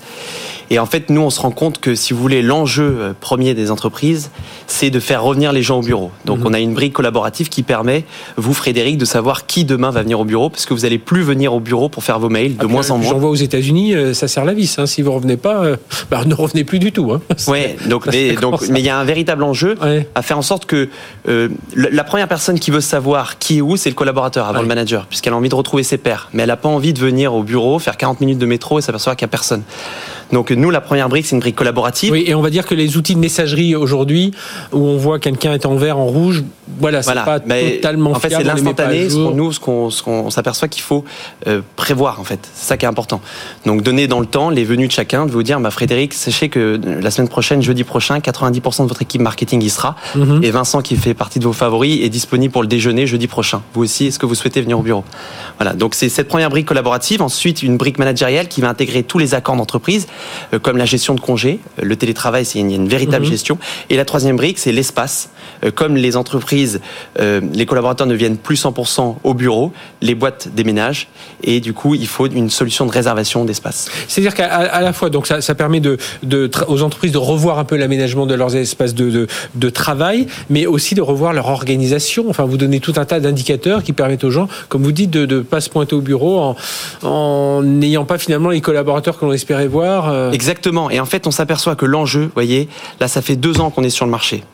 S7: Et en fait, nous, on se rend compte que, si vous voulez, l'enjeu euh, premier des entreprises, c'est de faire revenir les gens au bureau. Donc, mhm. on a une brique collaborative qui permet, vous, Frédéric, de savoir qui demain va venir au bureau, parce que vous allez plus venir au bureau pour faire vos mails, de ah, moins en moins.
S1: J'en vois aux États-Unis, euh, ça sert la vis. Hein. Si vous revenez pas, euh, bah, ne revenez plus du tout. Hein.
S7: Ouais. Donc, mais, donc, mais il y a un véritable enjeu à faire en sorte que la première personne qui veut savoir qui est où, c'est le collaborateur avant le manager, puisqu'elle a envie de retrouver ses pairs. Mais elle n'a pas envie de venir au bureau, faire 40 minutes de métro et s'apercevoir qu'il n'y a personne. Donc nous, la première brique, c'est une brique collaborative.
S1: Oui, et on va dire que les outils de messagerie aujourd'hui, où on voit quelqu'un est en vert, en rouge, voilà, c'est pas totalement
S7: En fait, c'est l'instantané. Nous, ce qu'on s'aperçoit qu'il faut euh, prévoir, en fait. C'est ça qui est important. Donc donner dans le temps les venues de chacun, de vous dire, bah, Frédéric, sachez que la semaine prochaine, jeudi prochain, 90% de votre équipe marketing y sera. Mhm. Et Vincent, qui fait partie de vos favoris, est disponible pour le déjeuner jeudi prochain. Vous aussi, est-ce que vous souhaitez venir au bureau? Voilà. Donc c'est cette première brique collaborative. Ensuite, une brique managériale qui va intégrer tous les accords d'entreprise comme la gestion de congés. Le télétravail, c'est une, une véritable mhm. gestion. Et la troisième brique, c'est l'espace. comme les entreprises, les collaborateurs ne viennent plus 100% au bureau, les boîtes déménagent et du coup, il faut une solution de réservation d'espace.
S1: C'est-à-dire qu'à la fois, donc ça, ça permet de, de, aux entreprises de revoir un peu l'aménagement de leurs espaces de, de, de, travail, mais aussi de revoir leur organisation. Enfin, vous donnez tout un tas d'indicateurs qui permettent aux gens, comme vous dites, de ne pas se pointer au bureau en n'ayant pas finalement les collaborateurs que l'on espérait voir.
S7: Euh. Exactement. Et en fait, on s'aperçoit que l'enjeu, vous voyez, là, ça fait deux ans qu'on est sur le marché.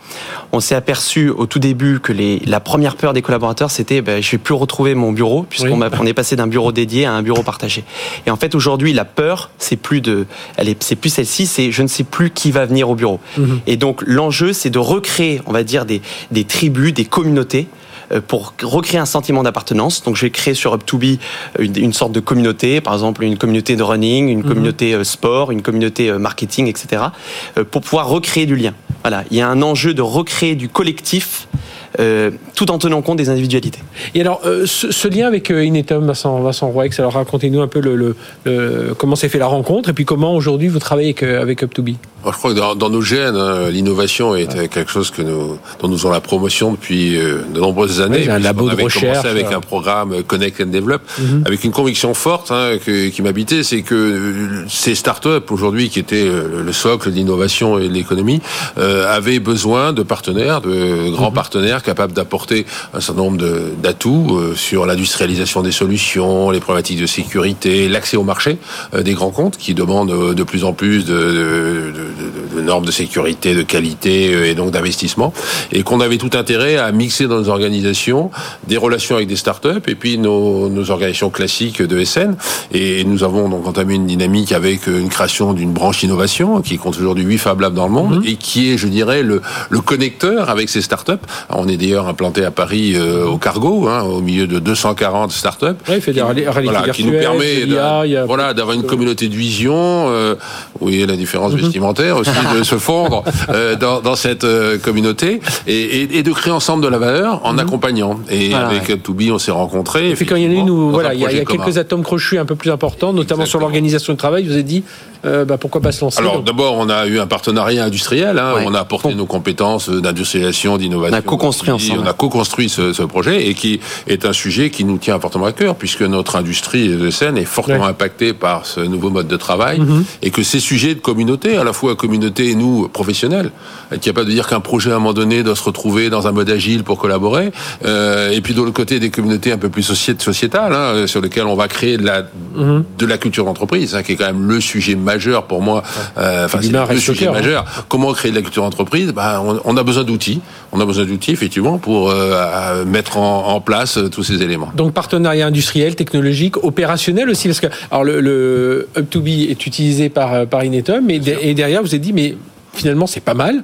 S7: On s'est aperçu au tout début que les, la première peur des collaborateurs, c'était ben, je vais plus retrouver mon bureau, puisqu'on on est passé d'un bureau dédié à un bureau partagé. Et en fait, aujourd'hui, la peur, c'est plus de, elle est, c'est plus celle-ci, c'est je ne sais plus qui va venir au bureau. Mhm. Et donc, l'enjeu, c'est de recréer, on va dire, des, des tribus, des communautés pour recréer un sentiment d'appartenance. Donc, je vais créer sur Up2Be une, sorte de communauté, par exemple une communauté de running, une mhm. communauté euh, sport, une communauté euh, marketing, etc., pour pouvoir recréer du lien. Voilà, il y a un enjeu de recréer du collectif euh, tout en tenant compte des individualités.
S1: Et alors, euh, ce, lien avec euh, Inetum, Vincent, Vincent Roix, alors racontez-nous un peu le, comment s'est fait la rencontre et puis comment aujourd'hui vous travaillez avec, avec Up2Be
S6: je crois que dans, nos gènes, hein, l'innovation est quelque chose que nous, dont nous avons la promotion depuis de nombreuses années.
S1: un labo
S6: de
S1: recherche.
S6: commencé avec un programme Connect and Develop, mhm. avec une conviction forte hein, qui m'habitait, c'est que ces startups aujourd'hui, qui étaient le socle d'innovation et de l'économie, avaient besoin de partenaires, de grands mhm. partenaires capable d'apporter un certain nombre d'atouts euh, sur l'industrialisation des solutions, les problématiques de sécurité, l'accès au marché euh, des grands comptes qui demandent euh, de plus en plus de, normes de sécurité, de qualité et donc d'investissement, et qu'on avait tout intérêt à mixer dans nos organisations des relations avec des startups et puis nos, nos organisations classiques de SN. Et nous avons donc entamé une dynamique avec une création d'une branche innovation qui compte aujourd'hui 8 Fab Labs dans le monde mhm. et qui est, je dirais, le, le connecteur avec ces startups. on est d'ailleurs implanté à Paris euh, au Cargo, hein, au milieu de 240 startups.
S1: Oui, il fait des
S6: voilà, qui nous permet voilà, d'avoir une communauté de vision. Euh, vous voyez la différence mhm. vestimentaire aussi, de se fondre euh, dans, dans, cette euh, communauté et, et, et, de créer ensemble de la valeur en mhm. accompagnant. Et avec Toubi, on s'est rencontrés.
S1: Et puis quand il y en a une où voilà, il y a, quelques atomes crochus un peu plus importants, notamment sur l'organisation du travail, vous avez dit euh, bah, pourquoi pas se lancer
S6: Alors d'abord, on a eu un partenariat industriel. Hein, On a apporté nos compétences d'industrialisation, d'innovation.
S7: On a co-construit
S6: On a co-construit ce, ce, projet et qui est un sujet qui nous tient fortement à cœur puisque notre industrie de scène est fortement impactée par ce nouveau mode de travail mhm. et que ces sujets de communauté, à la fois communauté et nous professionnels, être capable de dire qu'un projet à un moment donné doit se retrouver dans un mode agile pour collaborer, euh, et puis de l'autre côté des communautés un peu plus sociétales hein, sur lesquelles on va créer de la mhm. de la culture d'entreprise, hein, qui est quand même le sujet majeur pour moi. Euh, enfin, c'est le sujet majeur. Comment créer de la culture d'entreprise? Bah, on, a besoin d'outils. On a besoin d'outils effectivement pour euh, mettre en, place euh, tous ces éléments.
S1: Donc partenariat industriel, technologique, opérationnel aussi, parce que alors le, le Up2Be est utilisé par par Inetum, et, et derrière vous avez dit mais finalement c'est pas mal.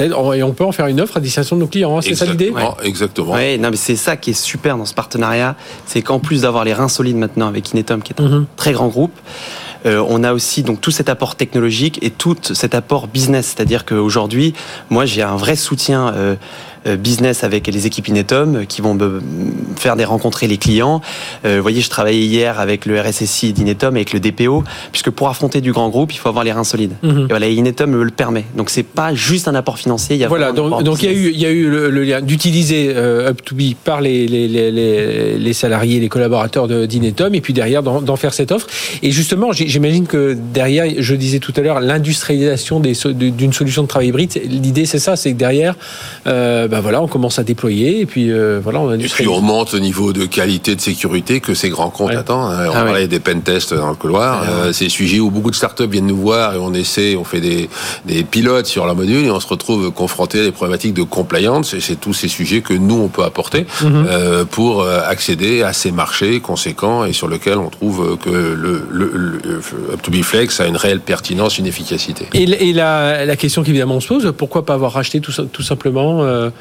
S1: Et on peut en faire une offre à destination de nos clients, hein, c'est ça l'idée?
S6: Exactement.
S7: Oui, non, mais c'est ça qui est super dans ce partenariat, c'est qu'en plus d'avoir les reins solides maintenant avec Inetum, qui est un mhm. très grand groupe, euh, on a aussi donc tout cet apport technologique et tout cet apport business. C'est-à-dire qu'aujourd'hui, moi, j'ai un vrai soutien. Euh, euh, business avec les équipes Inetum qui vont me faire des rencontrer les clients. vous voyez, je travaillais hier avec le RSSI d'Inetum, avec le DPO, puisque pour affronter du grand groupe, il faut avoir les reins solides. Mhm. Et voilà, Inetum me le permet. Donc c'est pas juste un apport financier. Il y a
S1: voilà, donc, donc il y a eu, il y a eu le, lien d'utiliser Up2Be par les, les, les, les, salariés, les collaborateurs d'Inetum, et puis derrière d'en faire cette offre. Et justement, j'imagine que derrière, je disais tout à l'heure, l'industrialisation d'une solution de travail hybride, l'idée c'est ça, c'est que derrière, euh, ben voilà, on commence à déployer et puis euh, voilà, on
S6: industrialise. Et puis on monte au niveau de qualité de sécurité que ces grands comptes attendent. Hein. On ah parlait des pen tests dans le couloir. Ah euh, c'est sujet où beaucoup de startups viennent nous voir et on essaie, on fait des, des pilotes sur leur module et on se retrouve confronté à des problématiques de compliance. Et c'est tous ces sujets que nous on peut apporter mhm. euh, pour euh, accéder à ces marchés conséquents et sur lesquels on trouve que le, le, le Up2Be a une réelle pertinence, une efficacité.
S1: Et, la, la, question qu'évidemment on se pose, pourquoi pas avoir racheté tout, tout simplement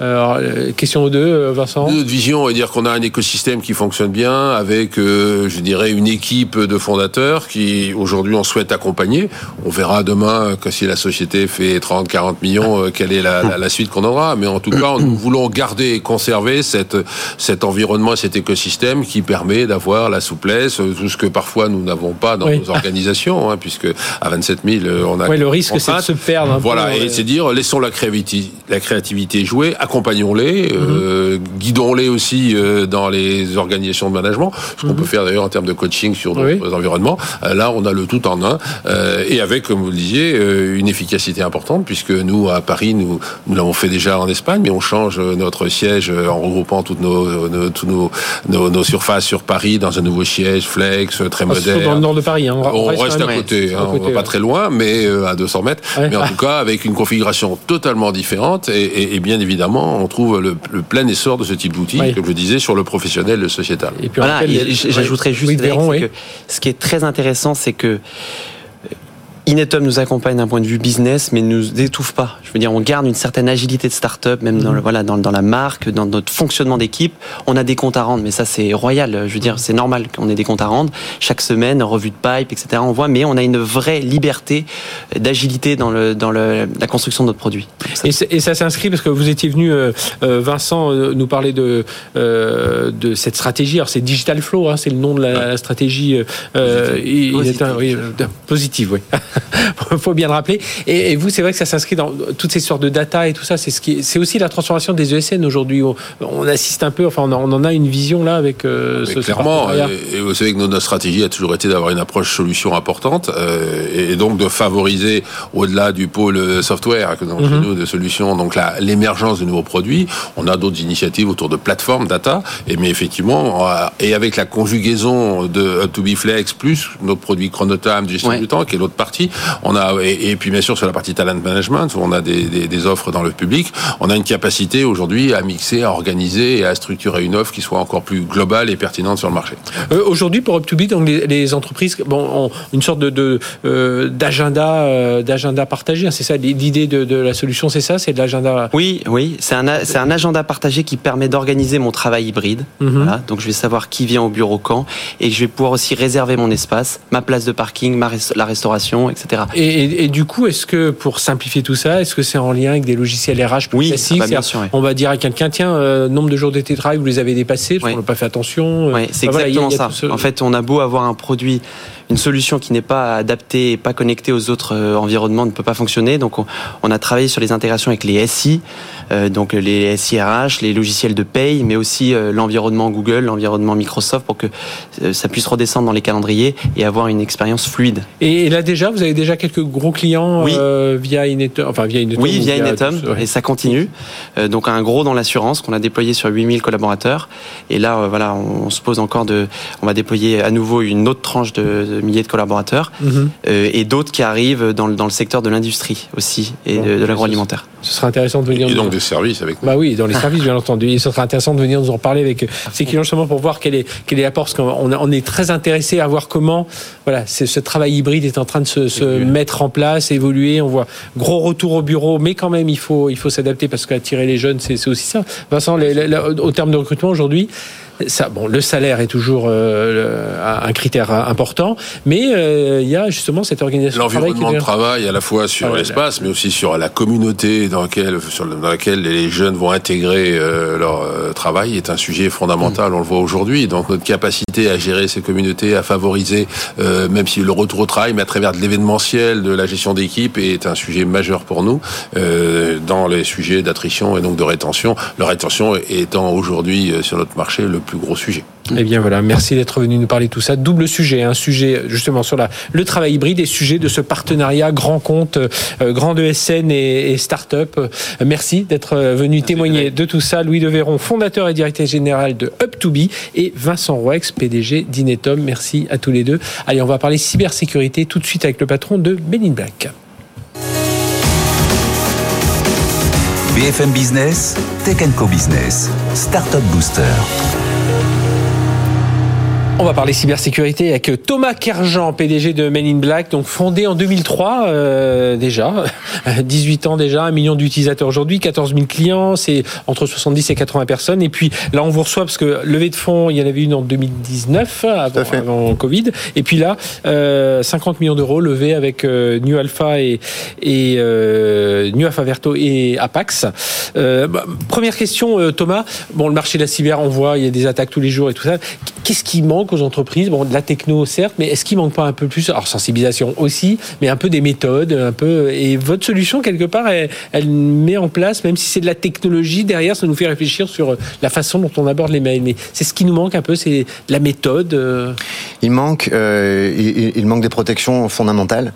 S1: Alors, euh, question 2, euh, Vincent
S6: Notre vision, on va dire qu'on a un écosystème qui fonctionne bien avec, euh, je dirais, une équipe de fondateurs qui, aujourd'hui, on souhaite accompagner. On verra demain que si la société fait 30, 40 millions, quelle est la, la, suite qu'on aura. Mais en tout cas, nous voulons garder et conserver cette, cet environnement, cet écosystème qui permet d'avoir la souplesse, tout ce que parfois nous n'avons pas dans nos organisations, hein, puisque à 27 000, on a...
S1: Oui, le risque, c'est de se perdre.
S6: voilà, et c'est dire, laissons la créativité, la créativité jouer, accompagnons-les, euh, mhm. guidons-les aussi euh, dans les organisations de management, ce qu'on mhm. peut faire d'ailleurs en termes de coaching sur d'autres environnements. Euh, là, on a le tout en un, et avec, comme vous le disiez, une efficacité importante, puisque nous, à Paris, nous, nous l'avons fait déjà en Espagne, mais on change notre siège en regroupant toutes nos, nos, tous nos, nos, surfaces sur Paris dans un nouveau siège, flex, très ah, moderne.
S1: Dans le nord de Paris, hein.
S6: on, reste, à côté, hein, on va pas très loin, mais à 200 mètres, mais en tout cas avec une configuration totalement différente et, et bien évidemment on trouve le, plein essor de ce type d'outils, comme je disais, sur le professionnel, le sociétal.
S7: Et puis voilà, j'ajouterais juste que ce qui est très intéressant, c'est que Inetum nous accompagne d'un point de vue business, mais ne nous étouffe pas. Je veux dire, on garde une certaine agilité de start-up, même dans, le, mhm. voilà, dans, dans, la marque, dans notre fonctionnement d'équipe. On a des comptes à rendre, mais ça, c'est royal. Je veux dire, c'est normal qu'on ait des comptes à rendre. Chaque semaine, revue de pipe, etc. On voit, mais on a une vraie liberté d'agilité dans, le, dans le, la construction de notre produit.
S1: Et, ça s'inscrit parce que vous étiez venu, euh, euh, Vincent, euh, nous parler de, de cette stratégie. Alors, c'est Digital Flow, hein, c'est le nom de la, stratégie. positive, oui. faut bien le rappeler. Et, vous, c'est vrai que ça s'inscrit dans toutes ces sortes de data et tout ça. C'est ce qui, c'est aussi la transformation des ESN aujourd'hui. On, assiste un peu, enfin, on, en a une vision là avec euh,
S6: ce Clairement, et, vous savez que notre stratégie a toujours été d'avoir une approche solution importante euh, et, donc de favoriser au-delà du pôle software, donc mhm. nous de solutions, donc l'émergence de nouveaux produits. On a d'autres initiatives autour de plateformes data, et mais effectivement, et avec la conjugaison de To Be Flex plus notre produit Chronotime, gestion du temps, qui est l'autre partie on a et, puis bien sûr sur la partie talent management où on a des, offres dans le public, on a une capacité aujourd'hui à mixer, à organiser et à structurer une offre qui soit encore plus globale et pertinente sur le marché.
S1: Euh, aujourd'hui pour Up2B, donc les, entreprises bon, ont une sorte de euh, d'agenda euh, d'agenda partagé. Hein, c'est ça l'idée de, la solution, c'est ça, c'est de l'agenda.
S7: Oui, oui, c'est un c'est un agenda partagé qui permet d'organiser mon travail hybride. Mhm. donc je vais savoir qui vient au bureau quand et je vais pouvoir aussi réserver mon espace, ma place de parking, ma la restauration, etc.
S1: Et, du coup, est-ce que pour simplifier tout ça, est-ce que c'est en lien avec des logiciels RH plus
S7: oui,
S1: classiques
S7: bah, bien sûr,
S1: On va dire à quelqu'un, tiens, euh, nombre de jours de télétravail, vous les avez dépassés, on n'a pas fait attention.
S7: Euh, oui, c'est exactement ça. En fait, on a beau avoir un produit une solution qui n'est pas adaptée et pas connectée aux autres euh, environnements ne peut pas fonctionner. Donc on, a travaillé sur les intégrations avec les SI, euh, donc les SIRH, les logiciels de paye, mais aussi euh, l'environnement Google, l'environnement Microsoft pour que ça puisse redescendre dans les calendriers et avoir une expérience fluide.
S1: Et là déjà, vous avez déjà quelques gros clients via Inetum,
S7: enfin via Inetum. Oui, via, Inetum, et ça continue. donc un gros dans l'assurance qu'on a déployé sur 8000 collaborateurs. Et là, voilà, on, se pose encore de, on va déployer à nouveau une autre tranche de milliers de collaborateurs, mhm. euh, et d'autres qui arrivent dans, dans, le secteur de l'industrie aussi et de, l'agroalimentaire.
S1: Ce sera intéressant de venir.
S6: Et donc des services avec.
S1: Bah oui, dans les services bien entendu. Et ce sera intéressant de venir nous en parler avec ces clients justement pour voir quel est quel est l'apport. Parce qu'on on est très intéressé à voir comment voilà ce travail hybride est en train de se, se mettre en place, évoluer. On voit gros retour au bureau, mais quand même il faut il faut s'adapter parce qu'attirer les jeunes c'est aussi ça. Vincent, au terme de recrutement aujourd'hui, ça, bon, le salaire est toujours euh, un critère important, mais euh, il y a justement cette organisation.
S6: L'environnement de travail, à la fois sur l'espace, mais aussi sur la communauté dans laquelle, sur, dans laquelle les jeunes vont intégrer euh, leur travail, est un sujet fondamental. Mm. On le voit aujourd'hui. Donc notre capacité à gérer ces communautés, à favoriser, même si le retour au travail, mais à travers de l'événementiel, de la gestion d'équipe, est un sujet majeur pour nous dans les sujets d'attrition et donc de rétention. La rétention étant aujourd'hui sur notre marché le plus gros sujet.
S1: Eh bien voilà, merci d'être venu nous parler de tout ça. Double sujet, un sujet justement sur la, le travail hybride et sujet de ce partenariat grand compte, euh, grand ESN et, et start-up. Merci d'être venu témoigner de tout ça. Louis Devéron, fondateur et directeur général de Up2Be et Vincent Roex, PDG d'Inetom. Merci à tous les deux. Allez, on va parler cybersécurité tout de suite avec le patron de Benin Black.
S2: BFM Business, Tech Co Business, Startup Booster.
S1: On va parler cybersécurité avec Thomas Kerjan, PDG de Men in Black, donc fondé en 2003 euh, déjà, 18 ans déjà, un million d'utilisateurs aujourd'hui, 14 000 clients, c'est entre 70 et 80 personnes. Et puis là, on vous reçoit parce que levée de fonds, il y en avait une en 2019 avant, avant Covid. Et puis là, euh, 50 millions d'euros levés avec euh, New Alpha et, et euh, New Alpha Verto et Apax. Euh, bah, première question, euh, Thomas. Bon, le marché de la cyber, on voit, il y a des attaques tous les jours et tout ça. Qu'est-ce qui manque aux entreprises Bon, de la techno, certes, mais est-ce qu'il manque pas un peu plus Alors, sensibilisation aussi, mais un peu des méthodes, un peu. Et votre solution, quelque part, elle, elle met en place, même si c'est de la technologie, derrière, ça nous fait réfléchir sur la façon dont on aborde les mails. Mais c'est ce qui nous manque un peu, c'est la méthode. euh.
S8: Il manque, euh, il, il manque des protections fondamentales.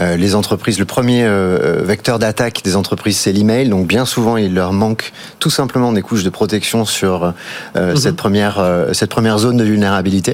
S8: Euh, les entreprises, le premier euh, vecteur d'attaque des entreprises, c'est l'email. Donc bien souvent, il leur manque tout simplement des couches de protection sur euh,
S1: Mhm.
S8: cette première euh, cette première zone de vulnérabilité.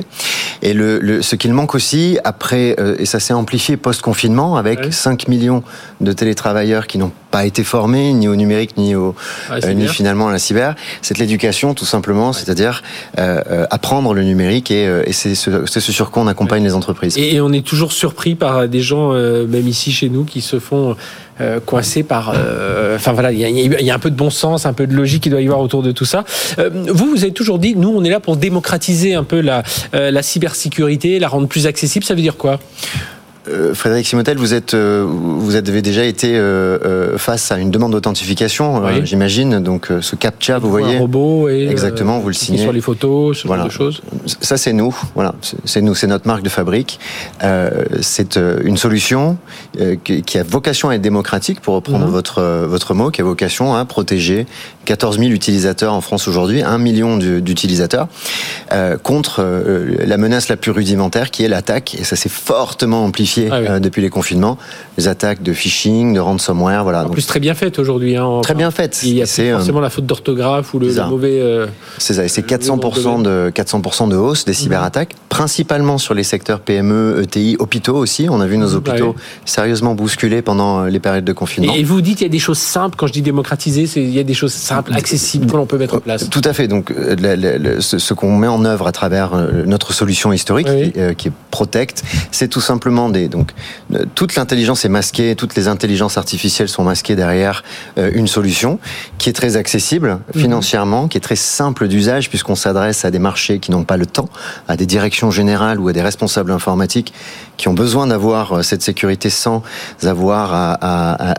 S8: Et le, le- ce qu'il manque aussi après, euh, et ça s'est amplifié post confinement avec
S1: Ouais.
S8: 5 millions de télétravailleurs qui n'ont pas été formés ni au numérique ni au
S1: c'est
S8: euh, ni finalement à la cyber, c'est l'éducation tout simplement, c'est-à-dire euh, euh, apprendre le numérique et, euh, et c'est ce, ce sur quoi on accompagne les entreprises.
S1: Et, et on est toujours surpris par des gens, euh, même ici chez nous, qui se font euh, coincer par. euh, Enfin voilà, il y a, il y a un peu de bon sens, un peu de logique qu'il doit y avoir autour de tout ça. Euh, vous, vous avez toujours dit, nous, on est là pour démocratiser un peu la, euh, la cybersécurité, la rendre plus accessible. Ça veut dire quoi?
S8: Euh, Frédéric Simotel, vous êtes, euh, vous avez déjà été euh, face à une demande d'authentification,
S1: Oui.
S8: j'imagine. Donc ce captcha, vous
S1: Un
S8: voyez,
S1: robot et
S8: Exactement, vous le signez.
S1: sur les photos, ce
S8: Voilà.
S1: genre de choses.
S8: ça c'est nous. Voilà, c'est- nous, c'est notre marque de fabrique. C'est une solution qui, a vocation à être démocratique, pour reprendre
S1: Mhm.
S8: votre votre mot, qui a vocation à protéger 14 000 utilisateurs en France aujourd'hui, 1 million du- d'utilisateurs, euh, contre euh, la menace la plus rudimentaire, qui est l'attaque. Et ça s'est fortement amplifié
S1: Ah oui.
S8: euh, depuis les confinements. Les attaques de phishing, de ransomware, voilà.
S1: En
S8: Donc,
S1: plus, très bien faite aujourd'hui. Hein,
S8: très bien faites.
S1: Il y a plus
S8: euh,
S1: forcément la faute d'orthographe ou le, mauvais. euh,
S8: C'est ça, et c'est
S1: Le
S8: 400% de 400% de hausse des cyberattaques, principalement sur les secteurs PME, ETI, hôpitaux aussi. On a vu nos
S1: Mhm,
S8: hôpitaux
S1: ouais.
S8: sérieusement bousculés pendant euh, les périodes de confinement.
S1: Et, vous dites il y a des choses simples. Quand je dis démocratiser, il y a des choses simples, accessibles que l'on peut mettre en place.
S8: Tout à fait. Donc, euh, ce, ce qu'on met en œuvre à travers euh, notre solution historique,
S1: Oui.
S8: qui, euh, qui est Protect, c'est tout simplement des. Donc, toute l'intelligence est masquée, toutes les intelligences artificielles sont masquées derrière une solution qui est très accessible
S1: Mhm.
S8: financièrement, qui est très simple d'usage puisqu'on s'adresse à des marchés qui n'ont pas le temps, à des directions générales ou à des responsables informatiques qui ont besoin d'avoir cette sécurité sans avoir à,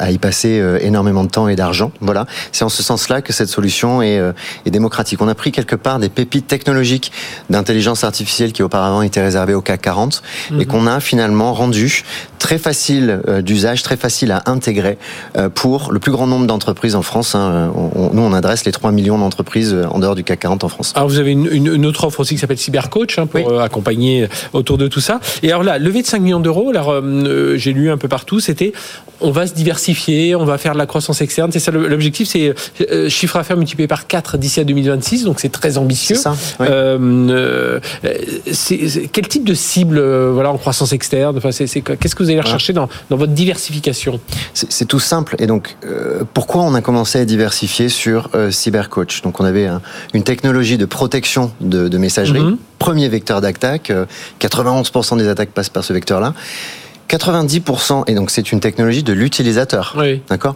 S8: à- y passer énormément de temps et d'argent. Voilà, c'est en ce sens-là que cette solution est, euh, est démocratique. On a pris quelque part des pépites technologiques d'intelligence artificielle qui auparavant étaient réservées au CAC 40 et qu'on a finalement rendu très facile euh, d'usage, très facile à intégrer euh, pour le plus grand nombre d'entreprises en France. hein. On- on- nous, on adresse les 3 millions d'entreprises en dehors du CAC 40 en France.
S1: Alors vous avez une, une- une autre offre aussi qui s'appelle Cybercoach hein, pour
S8: Oui.
S1: accompagner autour de tout ça. Et alors là, levée de 5 millions d'euros, alors euh, j'ai lu un peu partout, c'était on va se diversifier, on va faire de la croissance externe. C'est ça l'objectif, c'est euh, chiffre à faire multiplié par 4 d'ici à 2026, donc c'est très ambitieux.
S8: C'est ça, oui.
S1: Euh, euh, quel type de cible euh, voilà, en croissance externe enfin, Qu'est-ce que vous allez rechercher dans, dans votre diversification?
S8: C'est tout simple. Et donc, euh, pourquoi on a commencé à diversifier sur euh, CyberCoach? Donc, on avait un- une technologie de protection de, de messagerie.
S1: Mhm.
S8: Premier vecteur d'attaque. euh, 91% des attaques passent par ce vecteur-là. 90%, et donc c'est une technologie de l'utilisateur.
S1: Oui.
S8: D'accord?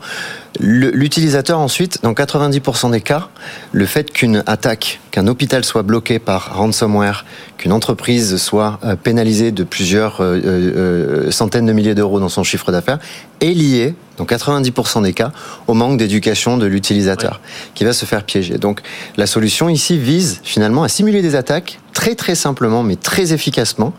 S8: L'utilisateur ensuite, dans 90% des cas, le fait qu'une attaque, qu'un hôpital soit bloqué par ransomware, qu'une entreprise soit euh, pénalisée de plusieurs euh, euh, centaines de milliers d'euros dans son chiffre d'affaires, est lié, dans 90% des cas, au manque d'éducation de l'utilisateur, qui va se faire piéger. Donc la solution ici vise finalement à simuler des attaques très très simplement, mais très efficacement,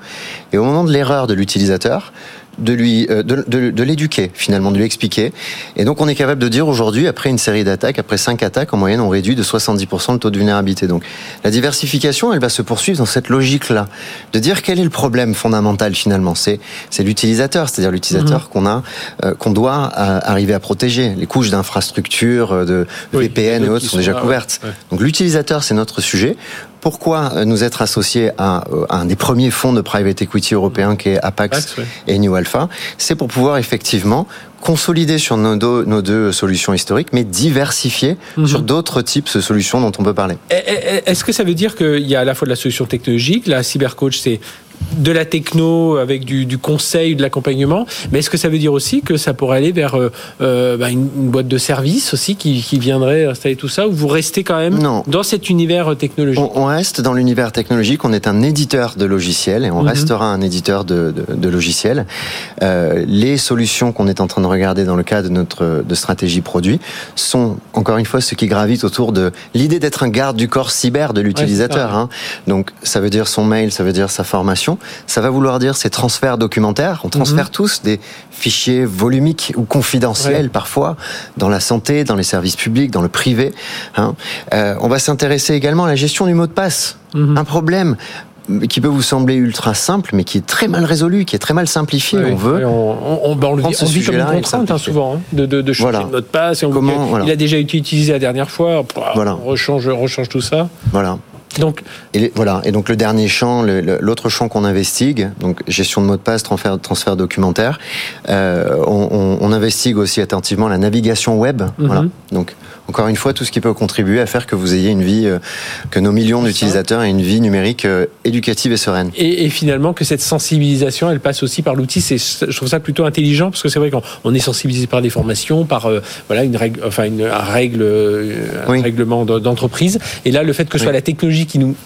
S8: et au moment de l'erreur de l'utilisateur, de lui euh, de, de- de l'éduquer finalement de lui expliquer. Et donc on est capable de dire aujourd'hui après une série d'attaques après cinq attaques en moyenne on réduit de 70% le taux de vulnérabilité. Donc la diversification elle va se poursuivre dans cette logique là de dire quel est le problème fondamental finalement c'est c'est l'utilisateur c'est-à-dire l'utilisateur qu'on a euh, qu'on doit euh, arriver à protéger. Les couches d'infrastructures euh, de
S1: Oui,
S8: VPN et autres sont déjà couvertes.
S1: Ouais.
S8: donc l'utilisateur c'est notre sujet pourquoi nous être associés à, un des premiers fonds de private equity européens qui est Apax, et New Alpha C'est pour pouvoir effectivement consolider sur nos deux, nos deux solutions historiques, mais diversifier mhm. sur d'autres types de solutions dont on peut parler.
S1: Est-ce que ça veut dire qu'il y a à la fois de la solution technologique, la cybercoach, c'est de la techno avec du, du conseil, de l'accompagnement, mais est-ce que ça veut dire aussi que ça pourrait aller vers euh, euh, bah, une, boîte de service aussi qui, qui, viendrait installer tout ça, ou vous restez quand même dans cet univers technologique?
S8: On, reste dans l'univers technologique, on est un éditeur de logiciels et on mhm. restera un éditeur de, de, de logiciels. Euh, les solutions qu'on est en train de regarder dans le cadre de notre de stratégie produit sont encore une fois ce qui gravite autour de l'idée d'être un garde du corps cyber de l'utilisateur. hein. Donc ça veut dire son mail, ça veut dire sa formation ça va vouloir dire ces transferts documentaires. On transfère mhm. tous des fichiers volumiques ou confidentiels parfois dans la santé, dans les services publics, dans le privé. Hein. Euh, on va s'intéresser également à la gestion du mot de passe. Mhm. Un problème qui peut vous sembler ultra simple, mais qui est très mal résolu, qui est très mal simplifié. On veut.
S1: On, on, on, le vit, comme une contrainte hein, souvent hein, de, de, de changer mot de passe. Comment, Il a déjà été utilisé la dernière fois. Voilà. On rechange, rechange tout ça.
S8: Voilà. Donc, et voilà. Et donc le dernier champ, l'autre champ qu'on investigue, donc gestion de mots de passe, transfert, transfert documentaire, euh, on, on, investigue aussi attentivement la navigation web. Mhm. Voilà. Donc encore une fois, tout ce qui peut contribuer à faire que vous ayez une vie, euh, que nos millions d'utilisateurs aient une vie numérique euh, éducative et sereine.
S1: Et, et, finalement, que cette sensibilisation, elle passe aussi par l'outil. Je trouve ça plutôt intelligent parce que c'est vrai qu'on est sensibilisé par des formations, par euh, voilà une règle, enfin une, un règle, un règlement d'entreprise. Et là, le fait que ce soit la technologie qui nous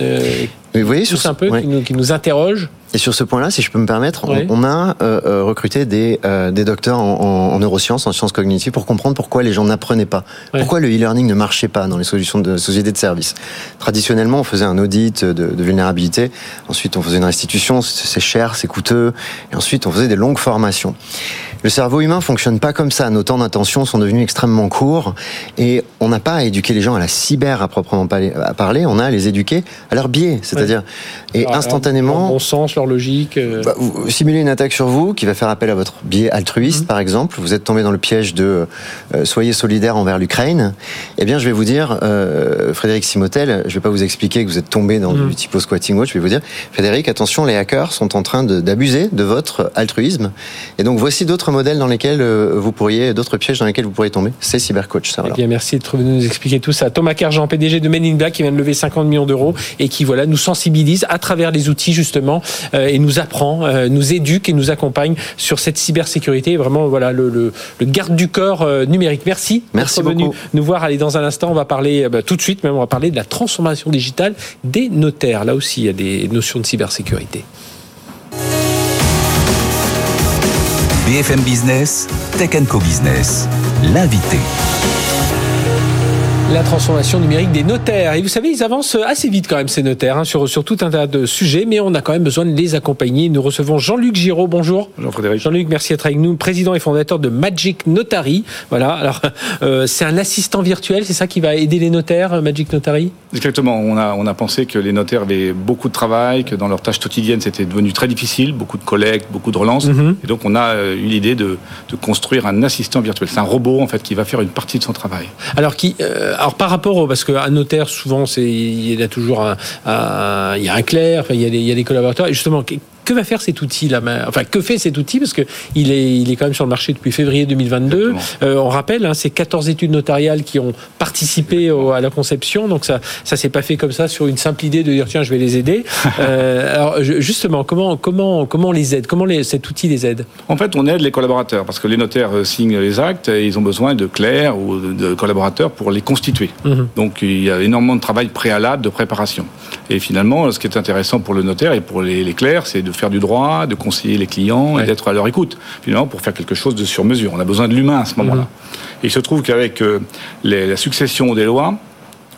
S8: euh, vous voyez,
S1: sur un peu, qui, nous, qui, nous, interroge.
S8: Et sur ce point-là, si je peux me permettre, on, a euh, euh, recruté des, euh, des docteurs en, en, neurosciences, en sciences cognitives, pour comprendre pourquoi les gens n'apprenaient pas, pourquoi le e-learning ne marchait pas dans les solutions de sociétés de services? Traditionnellement, on faisait un audit de, de vulnérabilité, ensuite on faisait une restitution, c'est cher, c'est coûteux, et ensuite on faisait des longues formations. Le cerveau humain fonctionne pas comme ça. Nos temps d'attention sont devenus extrêmement courts et on n'a pas à éduquer les gens à la cyber à proprement parler. On a à les éduquer à leur biais, c'est-à-dire et instantanément.
S1: Leur bon sens, leur logique.
S8: Euh. Bah, vous simulez une attaque sur vous qui va faire appel à votre biais altruiste, mhm. par exemple. Vous êtes tombé dans le piège de euh, soyez solidaire envers l'Ukraine. Eh bien, je vais vous dire, euh, Frédéric Simotel, je vais pas vous expliquer que vous êtes tombé dans mhm. du typo squatting watch. Je vais vous dire, Frédéric, attention, les hackers sont en train d'abuser de, de votre altruisme. Et donc, voici d'autres modèles dans lesquels euh, vous pourriez, d'autres pièges dans lesquels vous pourriez tomber. C'est Cybercoach, ça.
S1: Eh bien, merci de nous expliquer tout ça. Thomas Cargent, PDG de Men in Black, qui vient de lever 50 millions d'euros et qui, voilà, nous sensibilise à travers les outils, justement, euh, et nous apprend, euh, nous éduque et nous accompagne sur cette cybersécurité. Vraiment, voilà, le, le, le garde du corps numérique. Merci.
S8: Merci
S1: d'être venu nous voir. Allez, dans un instant, on va parler, bah, tout de suite même, on va parler de la transformation digitale des notaires. Là aussi, il y a des notions de cybersécurité.
S2: BFM Business, Tech Co Business, l'invité.
S1: La transformation numérique des notaires. Et vous savez, ils avancent assez vite quand même, ces notaires, hein, sur, sur tout un tas de sujets, mais on a quand même besoin de les accompagner. Nous recevons Jean-Luc Giraud. Bonjour.
S9: Bonjour Frédéric.
S1: Jean-Luc, merci d'être avec nous, président et fondateur de Magic Notary. Voilà, alors euh, c'est un assistant virtuel, c'est ça qui va aider les notaires, Magic Notary?
S9: Exactement. On a, on a pensé que les notaires avaient beaucoup de travail, que dans leurs tâches quotidiennes, c'était devenu très difficile, beaucoup de collectes, beaucoup de relances. Mhm. Et donc, on a euh, eu l'idée de, de, construire un assistant virtuel. C'est un robot, en fait, qui va faire une partie de son travail.
S1: Alors, qui, euh, alors par rapport au parce qu'un notaire, souvent, c'est, il y a toujours un, il y a un clerc, il y a des, y a des collaborateurs. Justement, que va faire cet outil là Enfin, que fait cet outil Parce que il est, il est quand même sur le marché depuis février 2022. Euh, on rappelle, hein, c'est 14 études notariales qui ont participé à la conception. Donc ça, ça s'est pas fait comme ça sur une simple idée de dire tiens, je vais les aider. euh, alors justement, comment, comment, comment on les aide? Comment les, cet outil les aide?
S9: En fait, on aide les collaborateurs parce que les notaires euh, signent les actes et ils ont besoin de clercs ou de collaborateurs pour les constituer. Mhm. Donc il y a énormément de travail préalable, de préparation. Et finalement, ce qui est intéressant pour le notaire et pour les, les clercs, c'est de faire du droit, de conseiller les clients et d'être à leur écoute, finalement, pour faire quelque chose de sur mesure. On a besoin de l'humain à ce moment-là. Et il se trouve qu'avec euh, la succession des lois,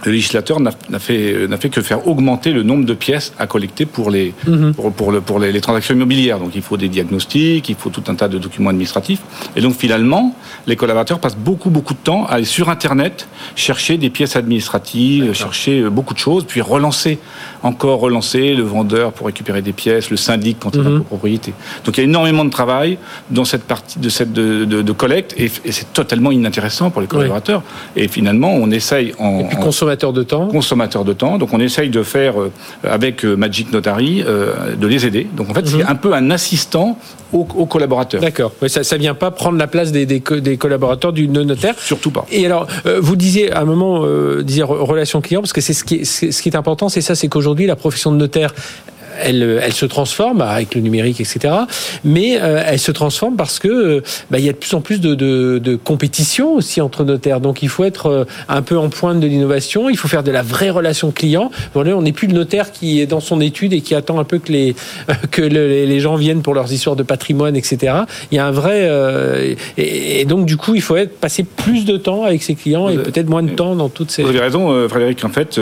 S9: le législateur n'a fait, n'a fait que faire augmenter le nombre de pièces à collecter pour les, mhm. pour, pour, le, pour les, transactions immobilières. Donc il faut des diagnostics, il faut tout un tas de documents administratifs. Et donc finalement, les collaborateurs passent beaucoup, beaucoup de temps à aller sur Internet chercher des pièces administratives, chercher euh, beaucoup de choses, puis relancer, encore relancer le vendeur pour récupérer des pièces, le syndic quand il a mhm. propriété. Donc il y a énormément de travail dans cette partie de cette de, de, collecte et, c'est totalement inintéressant pour les collaborateurs. Et finalement, on essaye en
S1: consommateurs de temps.
S9: Consommateurs de temps. Donc on essaye de faire avec Magic Notary de les aider. Donc en fait, c'est mhm. un peu un assistant aux, collaborateurs.
S1: D'accord. Mais ça, ne vient pas prendre la place des, des, collaborateurs du notaire.
S9: Surtout pas.
S1: Et alors, vous disiez à un moment, euh, relation client, parce que c'est ce qui ce qui est important, c'est ça, c'est qu'aujourd'hui la profession de notaire elle, elle se transforme avec le numérique, etc. Mais euh, elle se transforme parce que euh, bah, il y a de plus en plus de, de, de, compétition aussi entre notaires. Donc il faut être euh, un peu en pointe de l'innovation. Il faut faire de la vraie relation client. On n'est plus le notaire qui est dans son étude et qui attend un peu que les que les gens viennent pour leurs histoires de patrimoine, etc. Il y a un vrai et, donc du coup il faut être passer plus de temps avec ses clients et peut-être moins de temps dans toutes ces.
S9: Vous avez raison, Frédéric. En fait,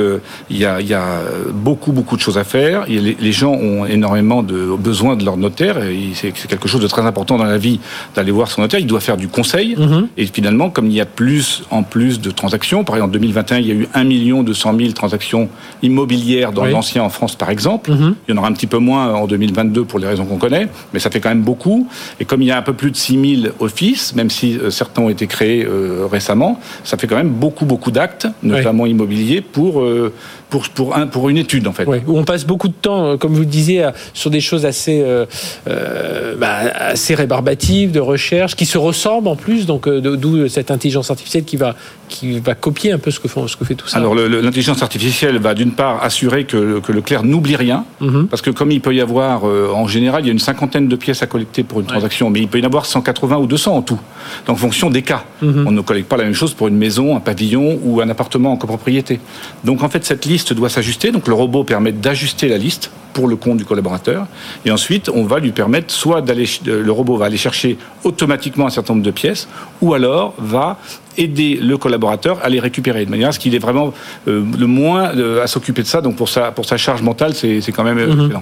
S9: il y a, il y a beaucoup beaucoup de choses à faire. Il y a les, les gens ont énormément de besoin de leur notaire. C'est quelque chose de très important dans la vie d'aller voir son notaire. Il doit faire du conseil. Mhm. Et finalement, comme il y a plus en plus de transactions, par exemple en 2021, il y a eu 1 million 200 000 transactions immobilières dans l'ancien en France, par exemple. Mhm. Il y en aura un petit peu moins en 2022 pour les raisons qu'on connaît, mais ça fait quand même beaucoup. Et comme il y a un peu plus de 6 000 offices, même si euh, certains ont été créés euh, récemment, ça fait quand même beaucoup, beaucoup d'actes, notamment immobiliers, pour euh, pour, pour, un, pour une étude, en fait.
S1: où on passe beaucoup de temps, euh, comme vous le disiez, sur des choses assez, euh, euh, bah, assez rébarbatives, de recherche, qui se ressemblent en plus, donc d'où cette intelligence artificielle qui va, qui va copier un peu ce que, font, ce que fait tout ça.
S9: Alors, l'intelligence artificielle va d'une part assurer que, que le clerc n'oublie rien, mhm. parce que comme il peut y avoir, en général, il y a une cinquantaine de pièces à collecter pour une transaction, mais il peut y en avoir 180 ou 200 en tout, en fonction des cas. Mhm. On ne collecte pas la même chose pour une maison, un pavillon ou un appartement en copropriété. Donc, en fait, cette liste liste doit s'ajuster. Donc le robot permet d'ajuster la liste pour le compte du collaborateur. Et ensuite, on va lui permettre soit d'aller, le robot va aller chercher automatiquement un certain nombre de pièces, ou alors va aider le collaborateur à les récupérer de manière à ce qu'il est vraiment euh, le moins euh, à s'occuper de ça. Donc pour sa, pour sa charge mentale, c'est, quand même euh, mhm.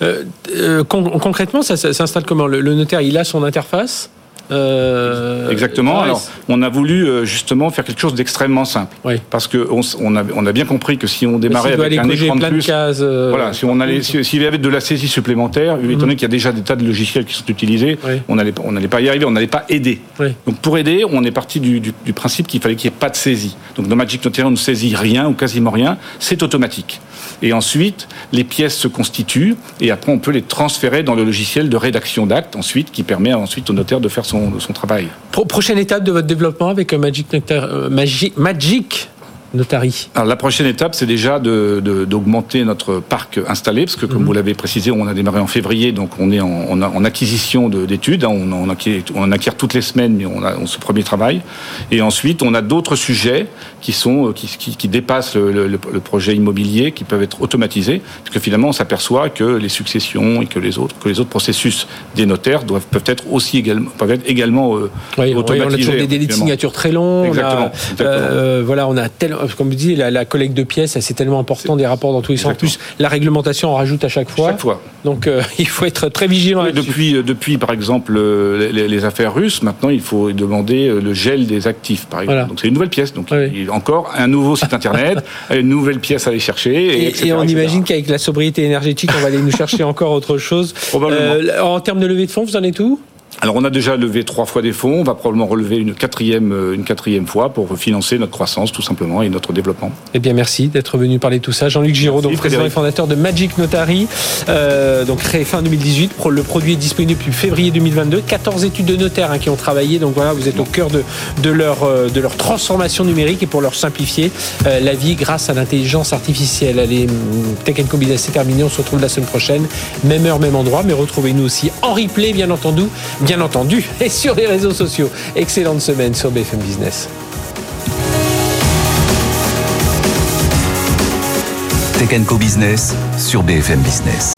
S1: excellent. concrètement, ça, s'installe comment? Le, notaire, il a son interface?
S9: Euh, Exactement. Alors, on a voulu euh, justement faire quelque chose d'extrêmement simple. Parce que on, a, on, a, bien compris que si on démarrait avec un écran de plus,
S1: euh,
S9: voilà, si on allait, s'il y avait de la saisie supplémentaire, étant donné qu'il y a déjà des tas de logiciels qui sont utilisés, on n'allait on pas y arriver, on n'allait pas aider. Donc pour aider, on est parti du, du, du principe qu'il fallait qu'il n'y ait pas de saisie. Donc dans Magic Notary, on ne saisit rien ou quasiment rien, c'est automatique. Et ensuite, les pièces se constituent et après on peut les transférer dans le logiciel de rédaction d'actes ensuite qui permet ensuite au notaire de faire son, son travail.
S1: prochaine étape de votre développement avec Magic, euh, Magic, Magic
S9: Alors, la prochaine étape, c'est déjà d'augmenter de, notre parc installé, parce que comme mhm. vous l'avez précisé, on a démarré en février, donc on est en, en acquisition d'études, hein. on, on, acquiert, on, acquiert, toutes les semaines, mais on a on, ce premier travail. Et ensuite, on a d'autres sujets qui, sont, qui, qui, qui dépassent le, le, projet immobilier, qui peuvent être automatisés, parce que finalement, on s'aperçoit que les successions et que les autres, que les autres processus des notaires doivent, peuvent être aussi également, peuvent être également euh, automatisés. on a
S1: toujours des délais de signature très longs.
S9: Exactement.
S1: Euh, voilà, on a tel, comme vous dites, la, collecte de pièces, c'est tellement important, des rapports dans tous les sens. En plus, la réglementation en rajoute à chaque fois.
S9: Chaque fois.
S1: Donc, euh, il faut être très vigilant.
S9: depuis, euh, depuis, par exemple, euh, les, affaires russes, maintenant, il faut demander le gel des actifs, par exemple. Donc, c'est une nouvelle pièce. Donc, il y a encore un nouveau site internet, une nouvelle pièce à aller chercher.
S1: Et, on imagine qu'avec la sobriété énergétique, on va aller nous chercher encore autre chose.
S9: Probablement.
S1: en termes de levée de fonds, vous en êtes où?
S9: Alors on a déjà levé trois fois des fonds, on va probablement relever une quatrième, euh, une quatrième fois pour financer notre croissance tout simplement et notre développement.
S1: Eh bien merci d'être venu parler de tout ça. Jean-Luc Giraud, donc président et fondateur de Magic Notary, euh, donc créé fin 2018. Le produit est disponible depuis février 2022. 14 études de notaires hein, qui ont travaillé, donc voilà, vous êtes au cœur de, de, leur, euh, de leur transformation numérique et pour leur simplifier euh, la vie grâce à l'intelligence artificielle. Allez, Tech Co Business c'est terminé, on se retrouve la semaine prochaine, même heure, même endroit, mais retrouvez-nous aussi en replay bien entendu bien entendu, et sur les réseaux sociaux. Excellente semaine sur BFM Business.
S2: Tech Co Business sur BFM Business.